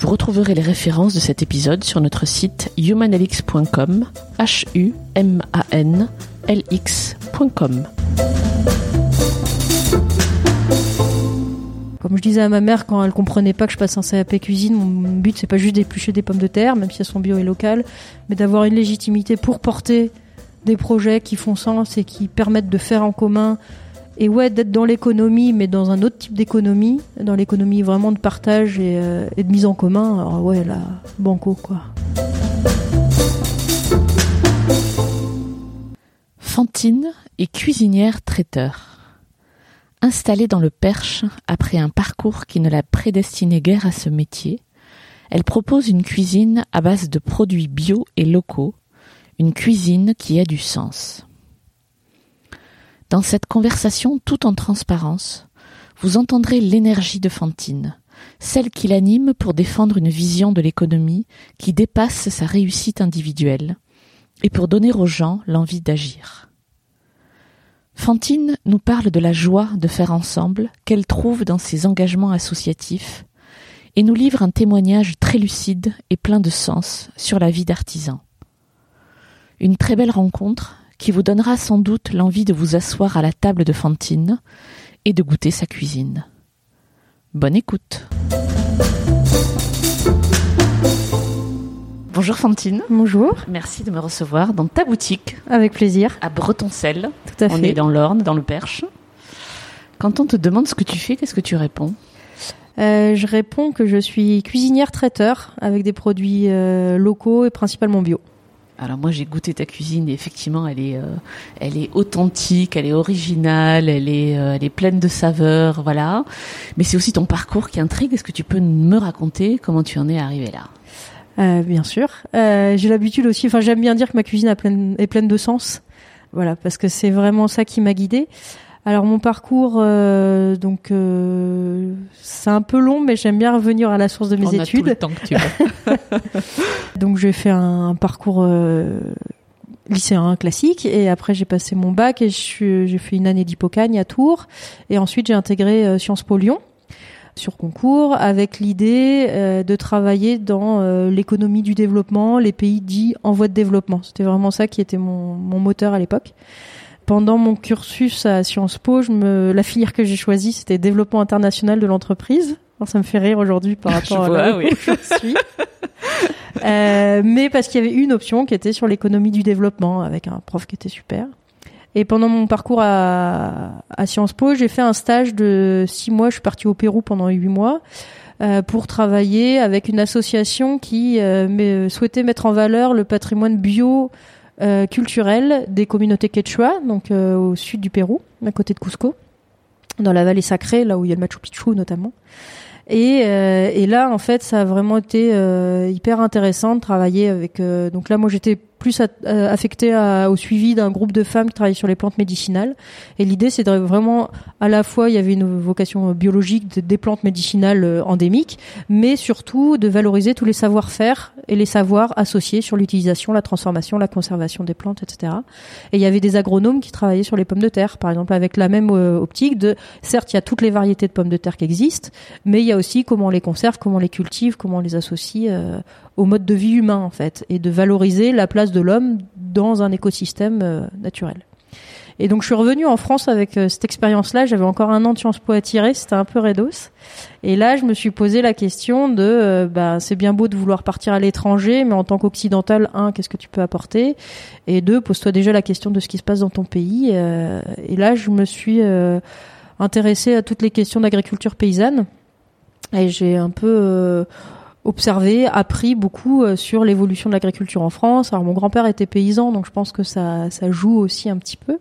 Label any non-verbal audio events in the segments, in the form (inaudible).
Vous retrouverez les références de cet épisode sur notre site humanlx.com. Comme je disais à ma mère quand elle comprenait pas que je passe un CAP cuisine, mon but c'est pas juste d'éplucher des pommes de terre, même si elles sont bio et locales, mais d'avoir une légitimité pour porter des projets qui font sens et qui permettent de faire en commun et ouais d'être dans l'économie mais dans un autre type d'économie dans l'économie vraiment de partage et, euh, et, de mise en commun alors ouais là banco quoi. Fantine est cuisinière traiteur. Installée dans le Perche après un parcours qui ne la prédestinait guère à ce métier elle propose une cuisine à base de produits bio et locaux une cuisine qui a du sens dans cette conversation tout en transparence, vous entendrez l'énergie de Fantine, celle qui l'anime pour défendre une vision de l'économie qui dépasse sa réussite individuelle et pour donner aux gens l'envie d'agir. Fantine nous parle de la joie de faire ensemble qu'elle trouve dans ses engagements associatifs et nous livre un témoignage très lucide et plein de sens sur la vie d'artisan. Une très belle rencontre qui vous donnera sans doute l'envie de vous asseoir à la table de Fantine et de goûter sa cuisine. Bonne écoute. Bonjour Fantine. Bonjour. Merci de me recevoir dans ta boutique. Avec plaisir. À Bretoncelle. Tout à fait. On est dans l'Orne, dans le Perche. Quand on te demande ce que tu fais, qu'est-ce que tu réponds? Euh, Je réponds que je suis cuisinière traiteur avec des produits euh, locaux et principalement bio. Alors moi j'ai goûté ta cuisine et effectivement elle est, euh, elle est authentique, elle est originale, elle est, euh, elle est pleine de saveurs, voilà. Mais c'est aussi ton parcours qui intrigue. Est-ce que tu peux me raconter comment tu en es arrivé là? Euh, Bien sûr. j'ai l'habitude aussi, enfin j'aime bien dire que ma cuisine est pleine de sens. Voilà, parce que c'est vraiment ça qui m'a guidée. Alors mon parcours, euh, donc euh, c'est un peu long, mais j'aime bien revenir à la source de mes On études. A tout le temps que tu veux. (laughs) donc j'ai fait un, parcours euh, lycéen classique et après j'ai passé mon bac et j'ai fait une année d'hypocagne à Tours et ensuite j'ai intégré euh, Sciences Po Lyon sur concours avec l'idée euh, de travailler dans euh, l'économie du développement, les pays dits en voie de développement. C'était vraiment ça qui était mon, mon moteur à l'époque pendant mon cursus à Sciences Po, je me, la filière que j'ai choisie, c'était développement international de l'entreprise. ça me fait rire aujourd'hui par (laughs) rapport je vois, à là oui. où je suis. euh, mais parce qu'il y avait une option qui était sur l'économie du développement avec un prof qui était super. Et pendant mon parcours à, à Sciences Po, j'ai fait un stage de six mois. Je suis partie au Pérou pendant huit mois euh, pour travailler avec une association qui euh, souhaitait mettre en valeur le patrimoine bio euh, culturelle des communautés quechua, donc euh, au sud du Pérou, à côté de Cusco, dans la vallée sacrée, là où il y a le Machu Picchu notamment. Et, euh, et là, en fait, ça a vraiment été euh, hyper intéressant de travailler avec. Euh, donc là, moi, j'étais plus euh, affectée au suivi d'un groupe de femmes qui travaillent sur les plantes médicinales. Et l'idée, c'est vraiment, à la fois, il y avait une vocation biologique des plantes médicinales euh, endémiques, mais surtout de valoriser tous les savoir-faire et les savoirs associés sur l'utilisation, la transformation, la conservation des plantes, etc. Et il y avait des agronomes qui travaillaient sur les pommes de terre, par exemple, avec la même euh, optique certes, il y a toutes les variétés de pommes de terre qui existent, mais il y a aussi comment on les conserve, comment on les cultive, comment on les associe au mode de vie humain, en fait, et de valoriser la place de l'homme dans un écosystème euh, naturel. Et donc je suis revenue en France avec euh, cette expérience-là. J'avais encore un an de Sciences Po à tirer, c'était un peu redos. Et là, je me suis posé la question de, euh, bah, c'est bien beau de vouloir partir à l'étranger, mais en tant qu'occidental, un, qu'est-ce que tu peux apporter? Et deux, pose-toi déjà la question de ce qui se passe dans ton pays. et là, je me suis intéressée à toutes les questions d'agriculture paysanne. Et j'ai un peu observé, appris beaucoup euh, sur l'évolution de l'agriculture en France. Alors mon grand-père était paysan, donc je pense que ça, ça joue aussi un petit peu.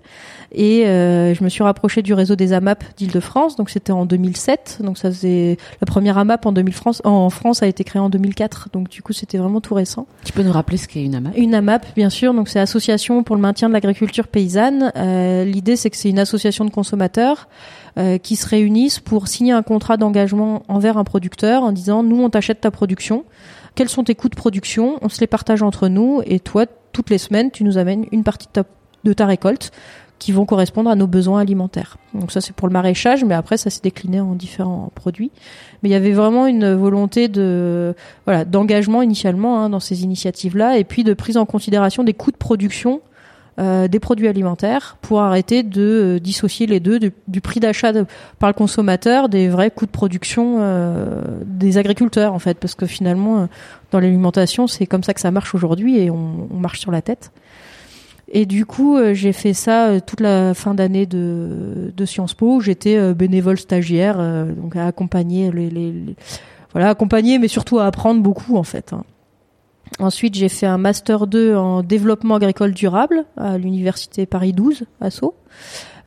Et euh, je me suis rapprochée du réseau des AMAP d'Île-de-France, donc c'était en 2007. Donc ça faisait la première AMAP en 2000 France, en France a été créée en 2004. Donc du coup c'était vraiment tout récent. Tu peux nous rappeler ce qu'est une AMAP Une AMAP, bien sûr, donc c'est Association pour le maintien de l'agriculture paysanne. Euh, L'idée c'est que c'est une association de consommateurs euh, qui se réunissent pour signer un contrat d'engagement envers un producteur en disant nous on t'achète ta production, quels sont tes coûts de production, on se les partage entre nous et toi toutes les semaines tu nous amènes une partie de ta, récolte qui vont correspondre à nos besoins alimentaires. Donc ça c'est pour le maraîchage, mais après ça s'est décliné en différents produits. Mais il y avait vraiment une volonté de voilà d'engagement initialement hein, dans ces initiatives-là, et puis de prise en considération des coûts de production euh, des produits alimentaires pour arrêter de euh, dissocier les deux du, prix d'achat par le consommateur des vrais coûts de production euh, des agriculteurs en fait parce que finalement dans l'alimentation c'est comme ça que ça marche aujourd'hui et on, marche sur la tête et du coup j'ai fait ça toute la fin d'année de, de Sciences Po j'étais bénévole stagiaire donc à accompagner les, les, les, voilà accompagner mais surtout à apprendre beaucoup en fait hein. Ensuite, j'ai fait un master 2 en développement agricole durable à l'université Paris 12 à Sceaux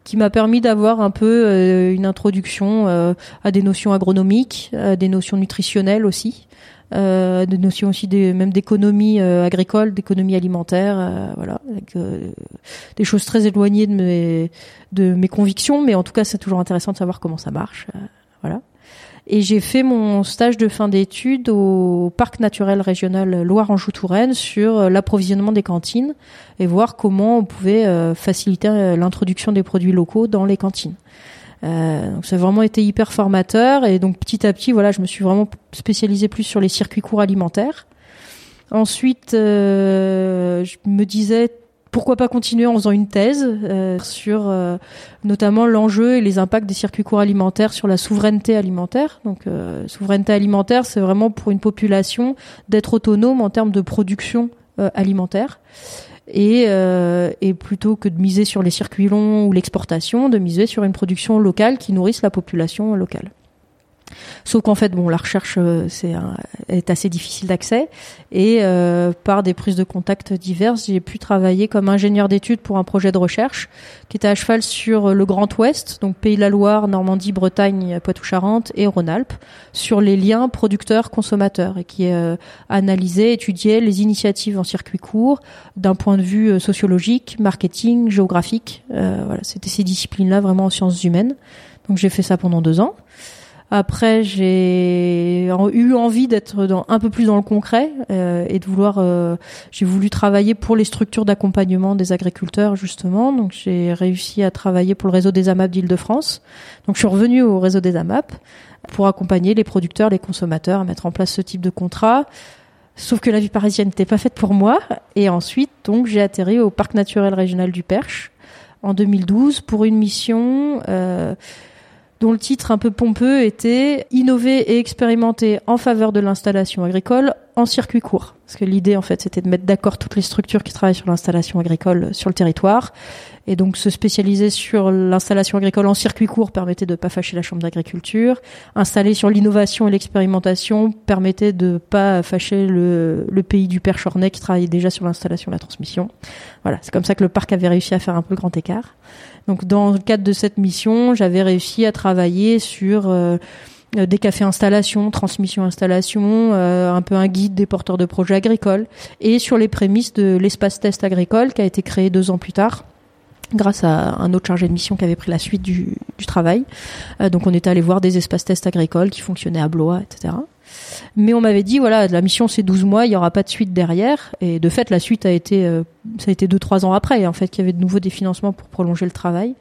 qui m'a permis d'avoir un peu euh, une introduction euh, à des notions agronomiques, à des notions nutritionnelles aussi, euh, des notions aussi des, même d'économie euh, agricole, d'économie alimentaire, voilà, avec des choses très éloignées de mes de mes convictions, mais en tout cas c'est toujours intéressant de savoir comment ça marche, voilà. Et j'ai fait mon stage de fin d'études au parc naturel régional Loire-Anjou-Touraine sur euh, l'approvisionnement des cantines et voir comment on pouvait euh, faciliter euh, l'introduction des produits locaux dans les cantines. Donc ça a vraiment été hyper formateur et donc petit à petit voilà je me suis vraiment spécialisée plus sur les circuits courts alimentaires. Ensuite je me disais pourquoi pas continuer en faisant une thèse euh, sur euh, notamment l'enjeu et les impacts des circuits courts alimentaires sur la souveraineté alimentaire. Donc euh, souveraineté alimentaire, c'est vraiment pour une population d'être autonome en termes de production alimentaire. Et, et, plutôt que de miser sur les circuits longs ou l'exportation, de miser sur une production locale qui nourrisse la population locale. Sauf qu'en fait, bon, la recherche euh, c'est est assez difficile d'accès et euh, par des prises de contact diverses, j'ai pu travailler comme ingénieur d'études pour un projet de recherche qui était à cheval sur le Grand Ouest, donc Pays de la Loire, Normandie, Bretagne, Poitou-Charentes et Rhône-Alpes, sur les liens producteurs-consommateurs et qui euh, analysait, étudiait les initiatives en circuit court d'un point de vue euh, sociologique, marketing, géographique. Euh, voilà, c'était ces disciplines-là vraiment en sciences humaines. Donc j'ai fait ça pendant deux ans. Après, j'ai eu envie d'être un peu plus dans le concret euh, et de vouloir. Euh, j'ai voulu travailler pour les structures d'accompagnement des agriculteurs justement. Donc, j'ai réussi à travailler pour le réseau des AMAP d'Île-de-France. Donc, je suis revenue au réseau des AMAP pour accompagner les producteurs, les consommateurs à mettre en place ce type de contrat. Sauf que la vie parisienne n'était pas faite pour moi. Et ensuite, donc, j'ai atterri au parc naturel régional du Perche en 2012 pour une mission. Euh, dont le titre un peu pompeux était Innover et expérimenter en faveur de l'installation agricole en circuit court. Parce que l'idée, en fait, c'était de mettre d'accord toutes les structures qui travaillent sur l'installation agricole sur le territoire. Et donc, se spécialiser sur l'installation agricole en circuit court permettait de pas fâcher la chambre d'agriculture. Installer sur l'innovation et l'expérimentation permettait de pas fâcher le, pays du Père Chornet qui travaillait déjà sur l'installation et la transmission. Voilà. C'est comme ça que le parc avait réussi à faire un peu le grand écart. Donc dans le cadre de cette mission, j'avais réussi à travailler sur euh, des cafés installations, transmission installation, euh, un peu un guide des porteurs de projets agricoles, et sur les prémices de l'espace test agricole qui a été créé deux ans plus tard grâce à un autre chargé de mission qui avait pris la suite du, travail. Euh, donc on est allé voir des espaces tests agricoles qui fonctionnaient à Blois, etc. Mais on m'avait dit, voilà, la mission c'est 12 mois, il n'y aura pas de suite derrière. Et de fait, la suite a été, euh, ça a été 2-3 ans après, en fait, qu'il y avait de nouveau des financements pour prolonger le travail.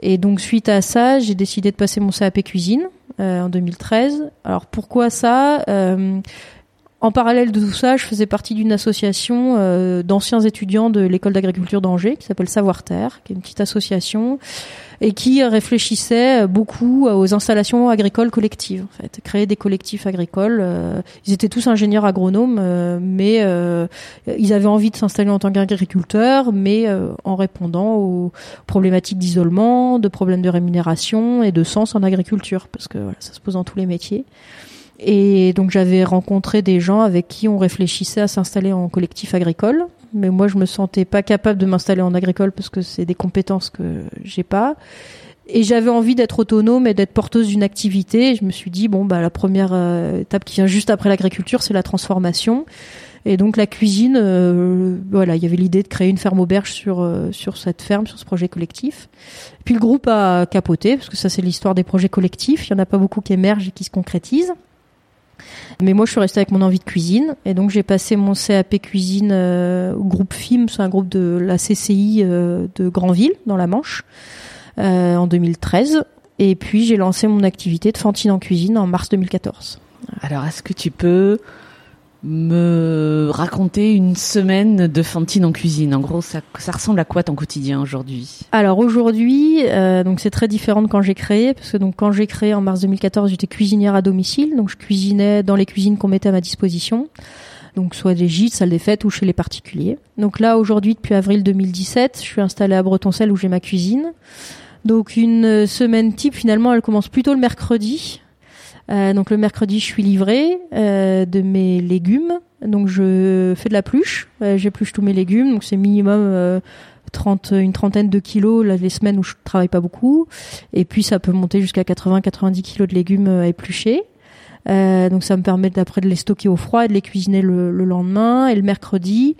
Et donc, suite à ça, j'ai décidé de passer mon CAP cuisine euh, en 2013. Alors, pourquoi ça? Euh, en parallèle de tout ça, je faisais partie d'une association euh, d'anciens étudiants de l'école d'agriculture d'Angers qui s'appelle Savoir Terre, qui est une petite association et qui réfléchissait beaucoup aux installations agricoles collectives. En fait, créer des collectifs agricoles. Euh, ils étaient tous ingénieurs agronomes, euh, mais euh, ils avaient envie de s'installer en tant qu'agriculteurs, mais en répondant aux problématiques d'isolement, de problèmes de rémunération et de sens en agriculture, parce que voilà, ça se pose dans tous les métiers. Et donc j'avais rencontré des gens avec qui on réfléchissait à s'installer en collectif agricole. Mais moi, je me sentais pas capable de m'installer en agricole parce que c'est des compétences que j'ai pas. Et j'avais envie d'être autonome et d'être porteuse d'une activité. Je me suis dit, bon, bah, la première euh, étape qui vient juste après l'agriculture, c'est la transformation. Et donc la cuisine, euh, voilà, il y avait l'idée de créer une ferme auberge sur euh, sur cette ferme, sur ce projet collectif. Puis le groupe a capoté parce que ça c'est l'histoire des projets collectifs. Il y en a pas beaucoup qui émergent et qui se concrétisent. Mais moi, je suis restée avec mon envie de cuisine, et donc j'ai passé mon CAP cuisine euh, au groupe FIM, c'est un groupe de la CCI de Granville, dans la Manche, en 2013. Et puis j'ai lancé mon activité de Fantine en cuisine en mars 2014. Alors, est-ce que tu peux me raconter une semaine de Fantine en cuisine. En gros, ça, ça ressemble à quoi ton quotidien aujourd'hui? Alors aujourd'hui, euh, donc c'est très différent de quand j'ai créé, parce que donc quand j'ai créé en mars 2014, j'étais cuisinière à domicile, donc je cuisinais dans les cuisines qu'on mettait à ma disposition. Donc soit des gîtes, salles des fêtes ou chez les particuliers. Donc là aujourd'hui, depuis avril 2017, je suis installée à Bretoncelle où j'ai ma cuisine. Donc une semaine type finalement, elle commence plutôt le mercredi euh, donc le mercredi, je suis livrée euh, de mes légumes. Donc je fais de la pluche, euh, j'épluche tous mes légumes. Donc c'est minimum 30, une trentaine de kilos là, les semaines où je travaille pas beaucoup. Et puis ça peut monter jusqu'à 80-90 kilos de légumes à éplucher. donc ça me permet d'après de les stocker au froid et de les cuisiner le, le lendemain. Et le mercredi,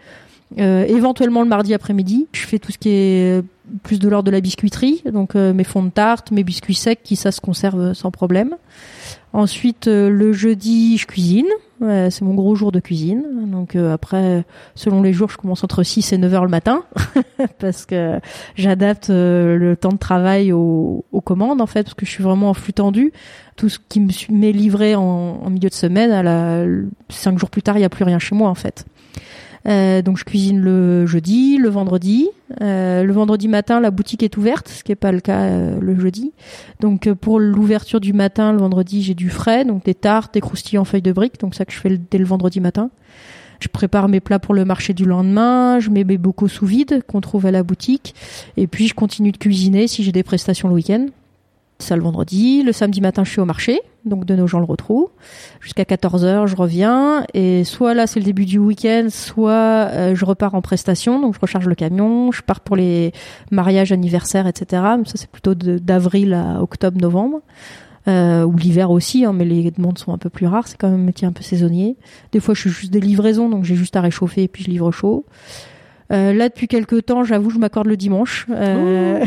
éventuellement le mardi après-midi, je fais tout ce qui est plus de l'ordre de la biscuiterie, donc mes fonds de tarte, mes biscuits secs, qui ça se conserve sans problème. Ensuite, euh, le jeudi, je cuisine. c'est mon gros jour de cuisine. Donc euh, après, selon les jours, je commence entre 6 et 9 heures le matin (laughs) parce que j'adapte euh, le temps de travail aux, commandes en fait parce que je suis vraiment en flux tendu. Tout ce qui m'est livré en, en, milieu de semaine, à la, 5 jours plus tard, il n'y a plus rien chez moi en fait. Euh, donc je cuisine le jeudi, le vendredi. Euh, le vendredi matin, la boutique est ouverte, ce qui n'est pas le cas euh, le jeudi. Donc pour l'ouverture du matin, le vendredi, j'ai du frais, donc des tartes, des croustilles en feuilles de briques, donc ça que je fais dès le vendredi matin. Je prépare mes plats pour le marché du lendemain, je mets mes bocaux sous vide qu'on trouve à la boutique, et puis je continue de cuisiner si j'ai des prestations le week-end. Ça le vendredi. Le samedi matin, je suis au marché. Donc de nos gens le retrouvent. Jusqu'à 14h, je reviens. Et soit là, c'est le début du week-end, soit euh, je repars en prestation. Donc je recharge le camion. Je pars pour les mariages, anniversaires, etc. Ça, c'est plutôt d'avril à octobre, novembre. Euh, ou l'hiver aussi, hein, mais les demandes sont un peu plus rares. C'est quand même un métier un peu saisonnier. Des fois, je suis juste des livraisons, donc j'ai juste à réchauffer et puis je livre chaud. Euh, là, depuis quelques temps, j'avoue, je m'accorde le dimanche. Euh...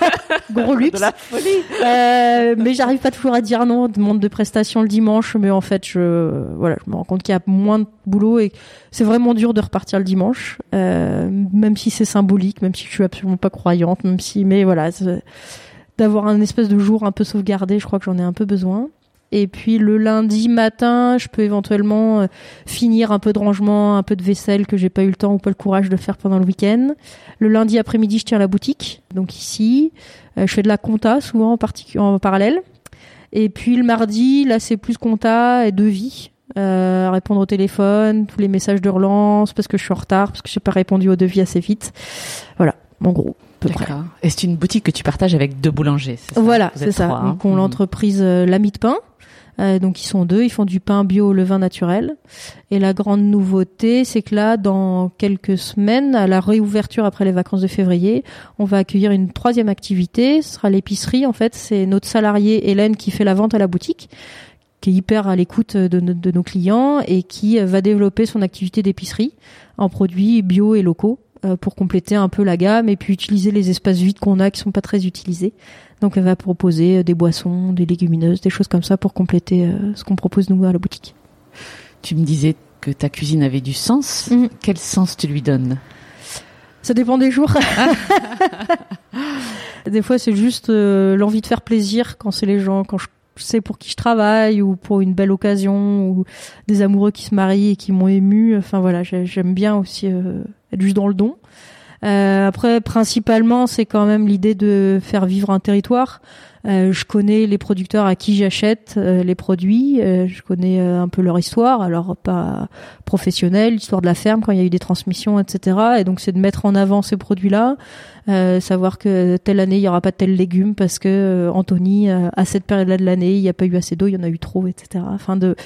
(laughs) Gros luxe. De la folie. Euh, mais j'arrive pas toujours à dire non. Demande de prestation le dimanche, mais en fait, je voilà, je me rends compte qu'il y a moins de boulot et c'est vraiment dur de repartir le dimanche, euh, même si c'est symbolique, même si je suis absolument pas croyante, même si, mais voilà, d'avoir un espèce de jour un peu sauvegardé, je crois que j'en ai un peu besoin. Et puis le lundi matin, je peux éventuellement euh, finir un peu de rangement, un peu de vaisselle que j'ai pas eu le temps ou pas le courage de faire pendant le week-end. Le lundi après-midi, je tiens la boutique, donc ici. Euh, je fais de la compta souvent en, en parallèle. Et puis le mardi, là c'est plus compta et devis. Euh, répondre au téléphone, tous les messages de relance parce que je suis en retard, parce que j'ai pas répondu au devis assez vite. Voilà, en gros. D'accord. Et c'est une boutique que tu partages avec deux boulangers, c'est ça? Voilà, c'est ça. donc on mmh. l'entreprise L'Ami de Pain, euh, donc ils sont deux, ils font du pain bio levain naturel. Et la grande nouveauté, c'est que là, dans quelques semaines, à la réouverture après les vacances de février, on va accueillir une troisième activité. Ce sera l'épicerie. En fait, c'est notre salariée Hélène qui fait la vente à la boutique qui est hyper à l'écoute de, nos clients et qui va développer son activité d'épicerie en produits bio et locaux euh, pour compléter un peu la gamme et puis utiliser les espaces vides qu'on a qui sont pas très utilisés. Donc elle va proposer euh, des boissons, des légumineuses, des choses comme ça pour compléter euh, ce qu'on propose nous à la boutique. Tu me disais que ta cuisine avait du sens. Mhm. Quel sens tu lui donnes? Ça dépend des jours. (laughs) des fois c'est juste euh, l'envie de faire plaisir quand c'est les gens, quand je sais pour qui je travaille ou pour une belle occasion ou des amoureux qui se marient et qui m'ont ému. Enfin voilà, j'aime bien aussi être juste dans le don. Euh, après, principalement, c'est quand même l'idée de faire vivre un territoire. Euh, je connais les producteurs à qui j'achète euh, les produits. Euh, je connais un peu leur histoire, alors pas professionnelle, l'histoire de la ferme quand il y a eu des transmissions, etc. Et donc c'est de mettre en avant ces produits-là, savoir que telle année il y aura pas tel légume parce que Anthony à cette période-là de l'année il n'y a pas eu assez d'eau, il y en a eu trop, etc. Afin de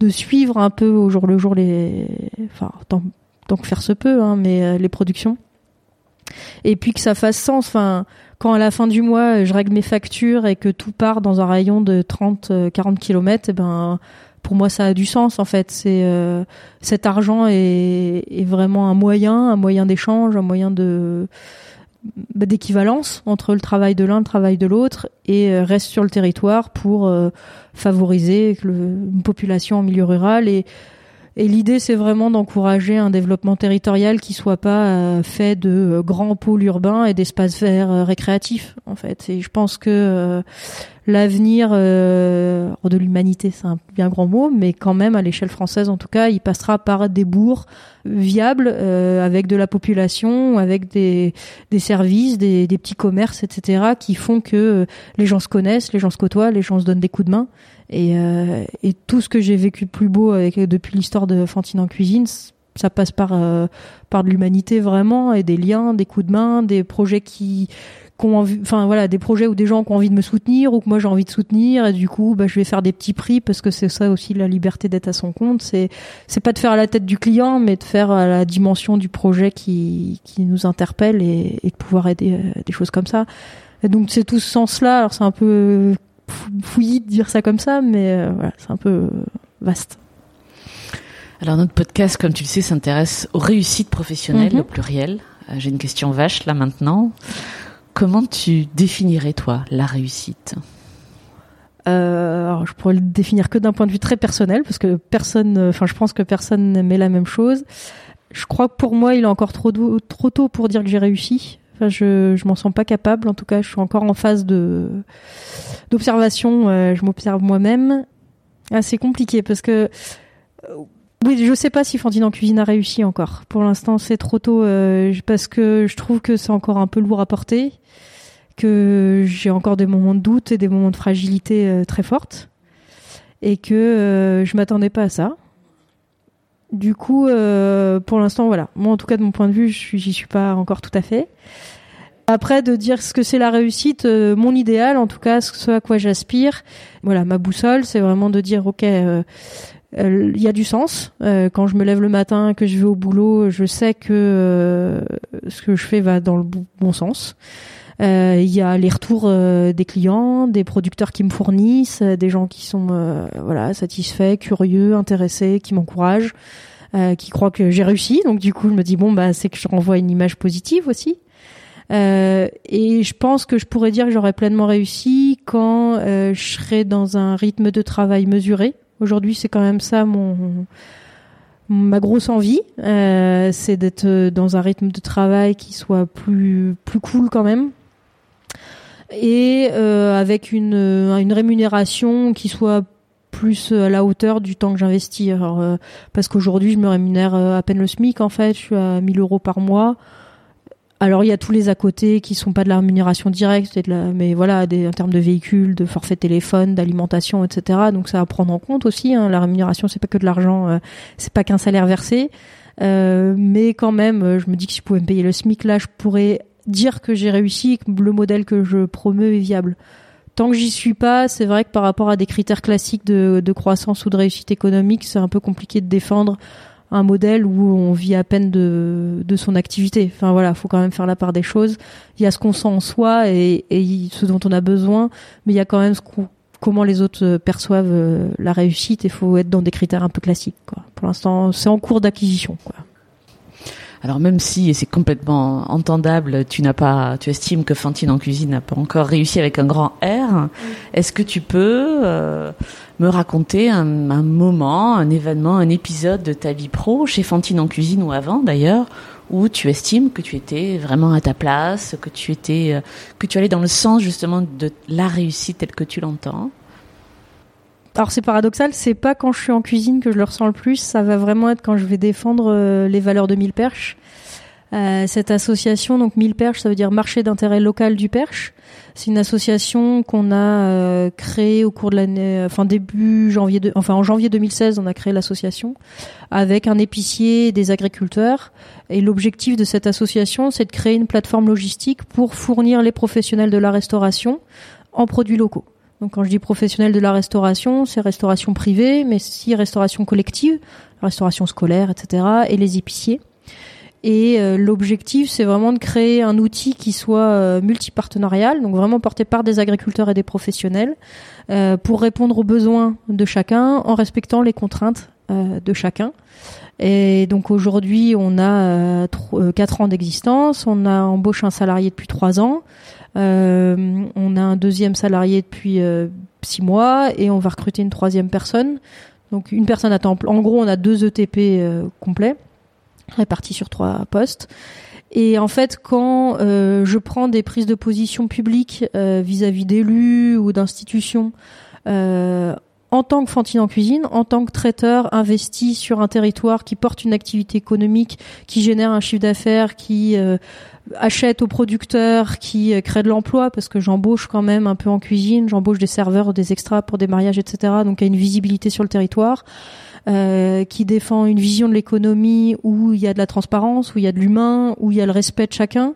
de suivre un peu au jour le jour les, enfin tant, tant que faire se peut, hein, mais les productions. Et puis que ça fasse sens. Enfin, quand à la fin du mois, je règle mes factures et que tout part dans un rayon de 30, 40 km, et ben, pour moi, ça a du sens en fait. C'est euh, cet argent est, vraiment un moyen, un moyen d'échange, un moyen de bah, d'équivalence entre le travail de l'un, le travail de l'autre, et euh, reste sur le territoire pour euh, favoriser une population en milieu rural et et l'idée, c'est vraiment d'encourager un développement territorial qui soit pas euh, fait de euh, grands pôles urbains et d'espaces verts euh, récréatifs, en fait. Et je pense que l'avenir de l'humanité, c'est un bien grand mot, mais quand même, à l'échelle française, en tout cas, il passera par des bourgs viables, avec de la population, avec des, des services, des, des petits commerces, etc., qui font que les gens se connaissent, les gens se côtoient, les gens se donnent des coups de main. Et, euh, et tout ce que j'ai vécu de plus beau avec, depuis l'histoire de Fantine en cuisine, ça passe par euh, par de l'humanité vraiment et des liens, des coups de main, des projets qui enfin voilà, des projets où des gens qui ont envie de me soutenir ou que moi j'ai envie de soutenir et du coup bah, je vais faire des petits prix parce que c'est ça aussi la liberté d'être à son compte. C'est c'est pas de faire à la tête du client mais de faire à la dimension du projet qui qui nous interpelle et, et de pouvoir aider euh, des choses comme ça. Et donc c'est tout ce sens-là. Alors c'est un peu fouillis de dire ça comme ça, mais euh, voilà, c'est un peu euh, vaste. Alors notre podcast, comme tu le sais, s'intéresse aux réussites professionnelles mhm. au pluriel. J'ai une question vache là maintenant. Comment tu définirais toi la réussite? Alors, je pourrais le définir que d'un point de vue très personnel, parce que personne, enfin, je pense que personne n'aimait la même chose. Je crois que pour moi, il est encore trop, trop tôt pour dire que j'ai réussi. Enfin, je, je m'en sens pas capable. En tout cas, je suis encore en phase de d'observation. Euh, je m'observe moi-même. C'est compliqué parce que euh, oui, je sais pas si Fantine en cuisine a réussi encore. Pour l'instant, c'est trop tôt euh, parce que je trouve que c'est encore un peu lourd à porter, que j'ai encore des moments de doute et des moments de fragilité très fortes, et que je m'attendais pas à ça. Du coup, euh, pour l'instant, voilà. Moi, en tout cas, de mon point de vue, j'y suis pas encore tout à fait. Après, de dire ce que c'est la réussite, euh, mon idéal, en tout cas, ce à quoi j'aspire, voilà, ma boussole, c'est vraiment de dire, ok, euh, il y a du sens. quand je me lève le matin, que je vais au boulot, je sais que ce que je fais va dans le bon sens. Il y a les retours des clients, des producteurs qui me fournissent, des gens qui sont voilà satisfaits, curieux, intéressés, qui m'encouragent. Euh, qui croient que j'ai réussi. Donc du coup, je me dis bon bah c'est que je renvoie une image positive aussi. Euh, et je pense que je pourrais dire que j'aurais pleinement réussi quand euh, je serais dans un rythme de travail mesuré. Aujourd'hui, c'est quand même ça mon ma grosse envie, euh, c'est d'être dans un rythme de travail qui soit plus plus cool quand même et euh, avec une une rémunération qui soit plus euh, à la hauteur du temps que j'investis. Euh, parce qu'aujourd'hui, je me rémunère euh, à peine le SMIC, en fait. Je suis à 1000 euros par mois. Alors, il y a tous les à côté qui sont pas de la rémunération directe, de mais voilà, des, en termes de véhicules, de forfait téléphone, d'alimentation, etc. Donc, ça à prendre en compte aussi. Hein. La rémunération, c'est pas que de l'argent, c'est pas qu'un salaire versé. mais quand même, je me dis que si je pouvais me payer le SMIC, là, je pourrais dire que j'ai réussi, que le modèle que je promeux est viable tant que j'y suis pas, c'est vrai que par rapport à des critères classiques de, croissance ou de réussite économique, c'est un peu compliqué de défendre un modèle où on vit à peine de, de son activité. Enfin voilà, faut quand même faire la part des choses. Il y a ce qu'on sent en soi et, et ce dont on a besoin, mais il y a quand même comment les autres perçoivent euh, la réussite. Il faut être dans des critères un peu classiques. Pour l'instant, c'est en cours d'acquisition. Quoi. Alors même si, et c'est complètement entendable, tu n'as pas, tu estimes que Fantine en cuisine n'a pas encore réussi avec un grand R, est-ce que tu peux euh, me raconter un, moment, un événement, un épisode de ta vie pro chez Fantine en cuisine ou avant d'ailleurs, où tu estimes que tu étais vraiment à ta place, que tu étais, euh, que tu allais dans le sens justement de la réussite telle que tu l'entends? Alors c'est paradoxal, c'est pas quand je suis en cuisine que je le ressens le plus, ça va vraiment être quand je vais défendre euh, les valeurs de mille perches. Euh, cette association, donc Mille Perches, ça veut dire marché d'intérêt local du perche. C'est une association qu'on a euh, créée au cours de l'année, enfin début janvier, de, enfin en janvier 2016, on a créé l'association avec un épicier, des agriculteurs. Et l'objectif de cette association, c'est de créer une plateforme logistique pour fournir les professionnels de la restauration en produits locaux. Donc quand je dis professionnels de la restauration, c'est restauration privée, mais aussi restauration collective, restauration scolaire, etc. et les épiciers. Et euh, l'objectif, c'est vraiment de créer un outil qui soit euh, multipartenarial, donc vraiment porté par des agriculteurs et des professionnels, euh, pour répondre aux besoins de chacun en respectant les contraintes de chacun. Et donc aujourd'hui, on a quatre ans d'existence, on a embauché un salarié depuis trois ans, on a un deuxième salarié depuis six mois et on va recruter une troisième personne. Donc une personne à temps plein. En gros, on a deux ETP complets répartis sur trois postes. Et en fait, quand euh, je prends des prises de position publiques euh, vis-à-vis d'élus ou d'institutions, euh, en tant que Fantine en cuisine, en tant que traiteur investi sur un territoire qui porte une activité économique, qui génère un chiffre d'affaires, qui achète aux producteurs, qui crée de l'emploi, parce que j'embauche quand même un peu en cuisine, j'embauche des serveurs, des extras pour des mariages, etc. Donc il a une visibilité sur le territoire. Euh, qui défend une vision de l'économie où il y a de la transparence, où il y a de l'humain, où il y a le respect de chacun,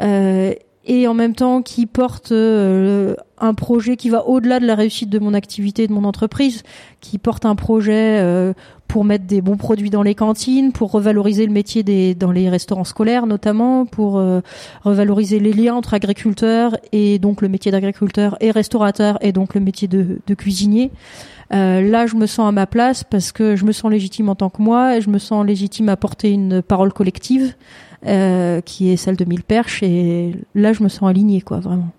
euh, et en même temps qui porte euh, un projet qui va au-delà de la réussite de mon activité, de mon entreprise, qui porte un projet euh, pour mettre des bons produits dans les cantines, pour revaloriser le métier des dans les restaurants scolaires notamment, pour revaloriser les liens entre agriculteurs et donc le métier d'agriculteur et restaurateur et donc le métier de, de cuisinier. Euh, là, je me sens à ma place parce que je me sens légitime en tant que moi et je me sens légitime à porter une parole collective euh, qui est celle de Mille Perches et là, je me sens alignée, quoi, vraiment.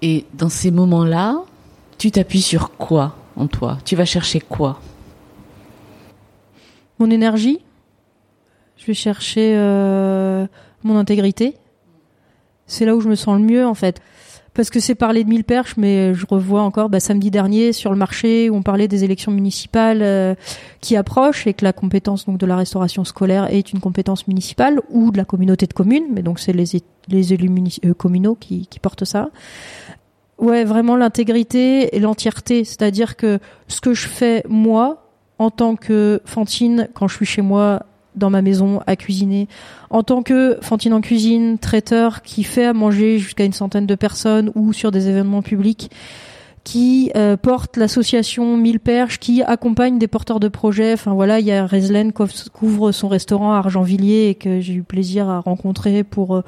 Et dans ces moments-là, tu t'appuies sur quoi en toi? Tu vas chercher quoi? Mon énergie. Je vais chercher euh, mon intégrité. C'est là où je me sens le mieux, en fait parce que c'est parler de mille perches, mais je revois encore bah, samedi dernier sur le marché où on parlait des élections municipales euh, qui approchent et que la compétence donc de la restauration scolaire est une compétence municipale ou de la communauté de communes, mais donc c'est les, les élus euh, communaux qui, qui portent ça. Ouais, vraiment l'intégrité et l'entièreté, c'est-à-dire que ce que je fais moi en tant que Fantine quand je suis chez moi dans ma maison à cuisiner. En tant que Fantine en cuisine, traiteur qui fait à manger jusqu'à une centaine de personnes ou sur des événements publics, qui euh, porte l'association Mille Perches, qui accompagne des porteurs de projets. Enfin voilà, il y a Reslen qui couvre son restaurant à Argenvilliers et que j'ai eu plaisir à rencontrer pour euh,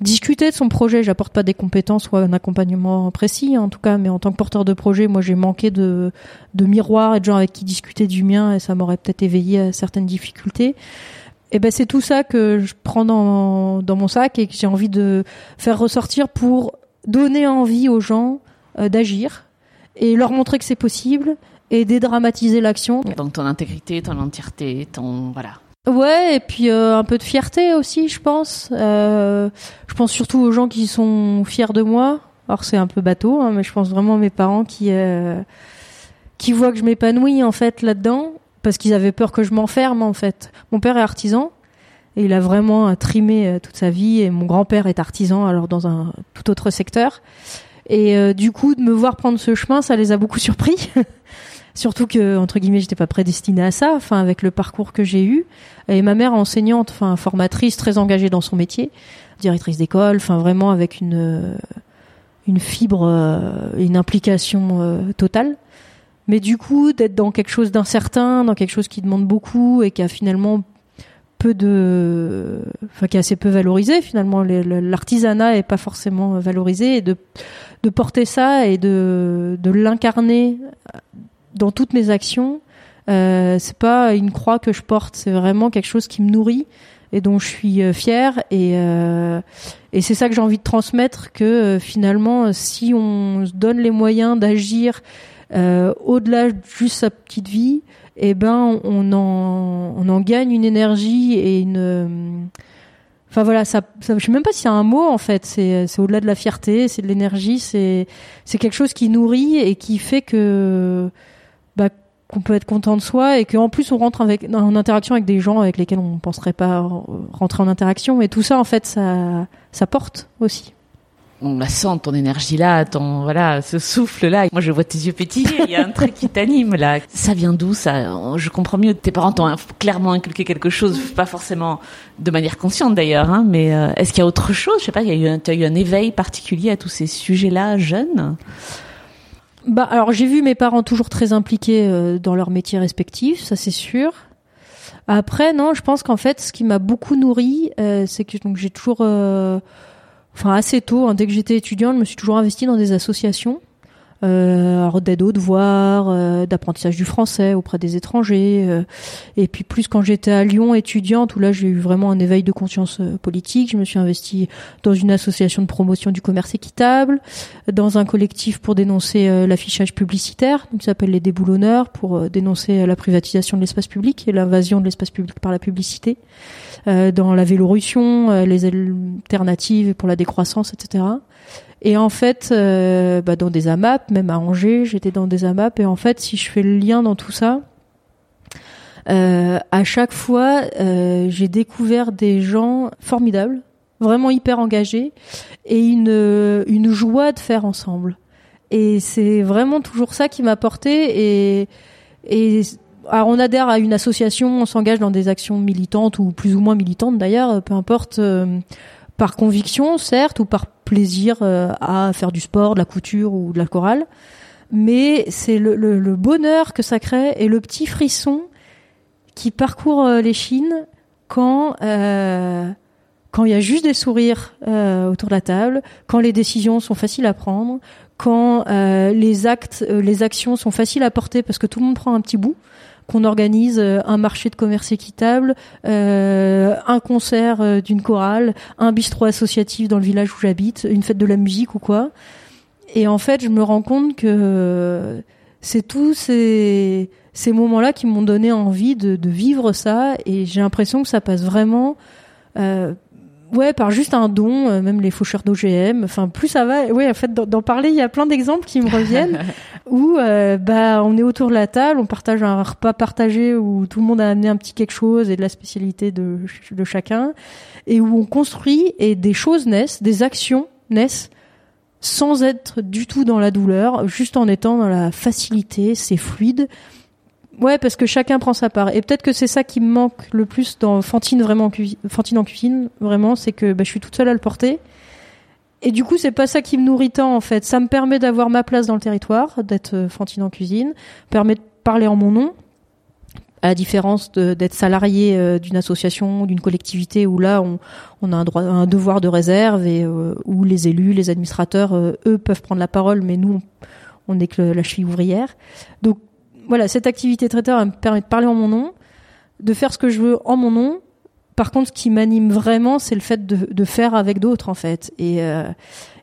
discuter de son projet. J'apporte pas des compétences ou un accompagnement précis, en tout cas, mais en tant que porteur de projet, moi j'ai manqué de, de miroirs et de gens avec qui discuter du mien et ça m'aurait peut-être éveillé à certaines difficultés. Et ben c'est tout ça que je prends dans, dans mon sac et que j'ai envie de faire ressortir pour donner envie aux gens euh, d'agir et leur montrer que c'est possible et dédramatiser l'action. Donc ton intégrité, ton entièreté, ton voilà. Ouais, et puis euh, un peu de fierté aussi, je pense. Euh, je pense surtout aux gens qui sont fiers de moi. Alors c'est un peu bateau, hein, mais je pense vraiment à mes parents qui euh, qui voient que je m'épanouis en fait là-dedans, parce qu'ils avaient peur que je m'enferme en fait. Mon père est artisan et il a vraiment trimé toute sa vie, et mon grand-père est artisan, alors dans un tout autre secteur. Et du coup, de me voir prendre ce chemin, ça les a beaucoup surpris. (laughs) Surtout que entre guillemets, j'étais pas prédestinée à ça. Enfin, avec le parcours que j'ai eu, et ma mère enseignante, enfin formatrice, très engagée dans son métier, directrice d'école, enfin vraiment avec une euh, une fibre, euh, une implication euh, totale. Mais du coup, d'être dans quelque chose d'incertain, dans quelque chose qui demande beaucoup et qui a finalement peu de, enfin qui est assez peu valorisé finalement. L'artisanat est pas forcément valorisé et de de porter ça et de de l'incarner dans toutes mes actions, euh, c'est pas une croix que je porte, c'est vraiment quelque chose qui me nourrit et dont je suis euh, fière et euh, et c'est ça que j'ai envie de transmettre que euh, finalement si on se donne les moyens d'agir euh, au-delà de juste sa petite vie, eh ben on en on en gagne une énergie et une Enfin voilà, ça, je sais même pas si c'est un mot en fait. C'est, c'est au-delà de la fierté, c'est de l'énergie, c'est, c'est quelque chose qui nourrit et qui fait que qu'on peut être content de soi et qu'en plus on rentre avec, en interaction avec des gens avec lesquels on penserait pas rentrer en interaction et tout ça en fait ça ça porte aussi on la sent ton énergie là, ton voilà, ce souffle là. Moi je vois tes yeux pétiller, il y a un truc qui t'anime là. Ça vient d'où ça? Je comprends mieux. Tes parents t'ont clairement inculqué quelque chose, pas forcément de manière consciente d'ailleurs, hein, mais euh, est-ce qu'il y a autre chose? Je sais pas. Il y a eu, as eu un éveil particulier à tous ces sujets-là, jeunes? Bah alors j'ai vu mes parents toujours très impliqués euh, dans leurs métiers respectifs, ça c'est sûr. Après non, je pense qu'en fait ce qui m'a beaucoup nourri, euh, c'est que donc j'ai toujours enfin assez tôt, hein, dès que j'étais étudiante, je me suis toujours investie dans des associations euh, d'aide aux devoirs, d'apprentissage du français auprès des étrangers. Euh, et puis plus quand j'étais à Lyon étudiante, où là j'ai eu vraiment un éveil de conscience euh, politique, je me suis investie dans une association de promotion du commerce équitable, dans un collectif pour dénoncer euh, l'affichage publicitaire, qui s'appelle les déboulonneurs, pour dénoncer la privatisation de l'espace public et l'invasion de l'espace public par la publicité, dans la Vélorussion, les alternatives pour la décroissance, etc. Et en fait, euh, bah dans des AMAP, même à Angers, j'étais dans des AMAP. Et en fait, si je fais le lien dans tout ça, euh, à chaque fois, euh, j'ai découvert des gens formidables, vraiment hyper engagés, et une, une joie de faire ensemble. Et c'est vraiment toujours ça qui m'a porté. Et, alors on adhère à une association, on s'engage dans des actions militantes ou plus ou moins militantes d'ailleurs, peu importe. Par conviction, certes, ou par plaisir euh, à faire du sport, de la couture ou de la chorale, mais c'est le, bonheur que ça crée et le petit frisson qui parcourt euh, les chines quand euh, quand il y a juste des sourires euh, autour de la table, quand les décisions sont faciles à prendre, quand les actes, les actions sont faciles à porter parce que tout le monde prend un petit bout qu'on organise euh, un marché de commerce équitable, euh, un concert euh, d'une chorale, un bistrot associatif dans le village où j'habite, une fête de la musique ou quoi. Et en fait, je me rends compte que c'est tous ces, ces moments-là qui m'ont donné envie de, de, vivre ça. Et j'ai l'impression que ça passe vraiment euh, Ouais, par juste un don, euh, même les faucheurs d'OGM. Enfin, plus ça va. Oui, en fait, d'en parler, il y a plein d'exemples qui me reviennent (laughs) où euh, bah on est autour de la table, on partage un repas partagé où tout le monde a amené un petit quelque chose et de la spécialité de, de chacun, et où on construit et des choses naissent, des actions naissent sans être du tout dans la douleur, juste en étant dans la facilité, c'est fluide. Ouais, parce que chacun prend sa part. Et peut-être que c'est ça qui me manque le plus dans Fantine vraiment Fantine en cuisine, vraiment, c'est que bah, je suis toute seule à le porter. Et du coup, c'est pas ça qui me nourrit tant en fait. Ça me permet d'avoir ma place dans le territoire, d'être euh, Fantine en cuisine, permet de parler en mon nom, à la différence d'être salarié euh, d'une association, d'une collectivité où là on, a un droit, un devoir de réserve et euh, où les élus, les administrateurs, eux peuvent prendre la parole, mais nous on, n'est que la cheville ouvrière. Donc voilà, cette activité traiteur me permet de parler en mon nom, de faire ce que je veux en mon nom. Par contre, ce qui m'anime vraiment, c'est le fait de, de, faire avec d'autres, en fait. Et, euh,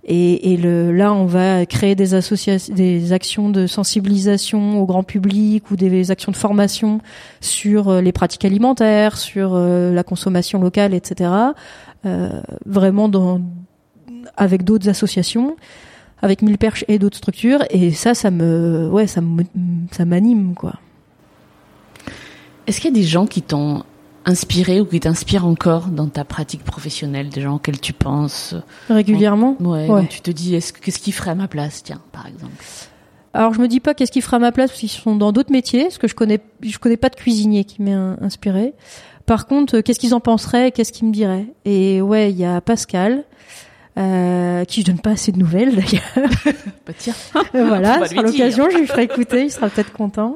et, et le, là, on va créer des associations, des actions de sensibilisation au grand public ou des actions de formation sur euh, les pratiques alimentaires, sur euh, la consommation locale, etc. Euh, vraiment dans, avec d'autres associations avec Mille Perches et d'autres structures. Et ça, ça me, ouais, ça ça m'anime, quoi. Est-ce qu'il y a des gens qui t'ont inspiré ou qui t'inspirent encore dans ta pratique professionnelle, des gens auxquels tu penses régulièrement? Ouais. ouais. Tu te dis, est-ce qu'est-ce qui ferait à ma place, tiens, par exemple? Alors je me dis pas qu'est-ce qui ferait à ma place parce qu'ils sont dans d'autres métiers, parce que je connais, je connais pas de cuisinier qui m'ait inspiré. Par contre, qu'est-ce qu'ils en penseraient, qu'est-ce qu'ils me diraient? Et ouais, il y a Pascal, euh, qui je donne pas assez de nouvelles d'ailleurs. (laughs) bah tiens. Euh, voilà, à l'occasion, je lui ferai écouter, il sera peut-être content.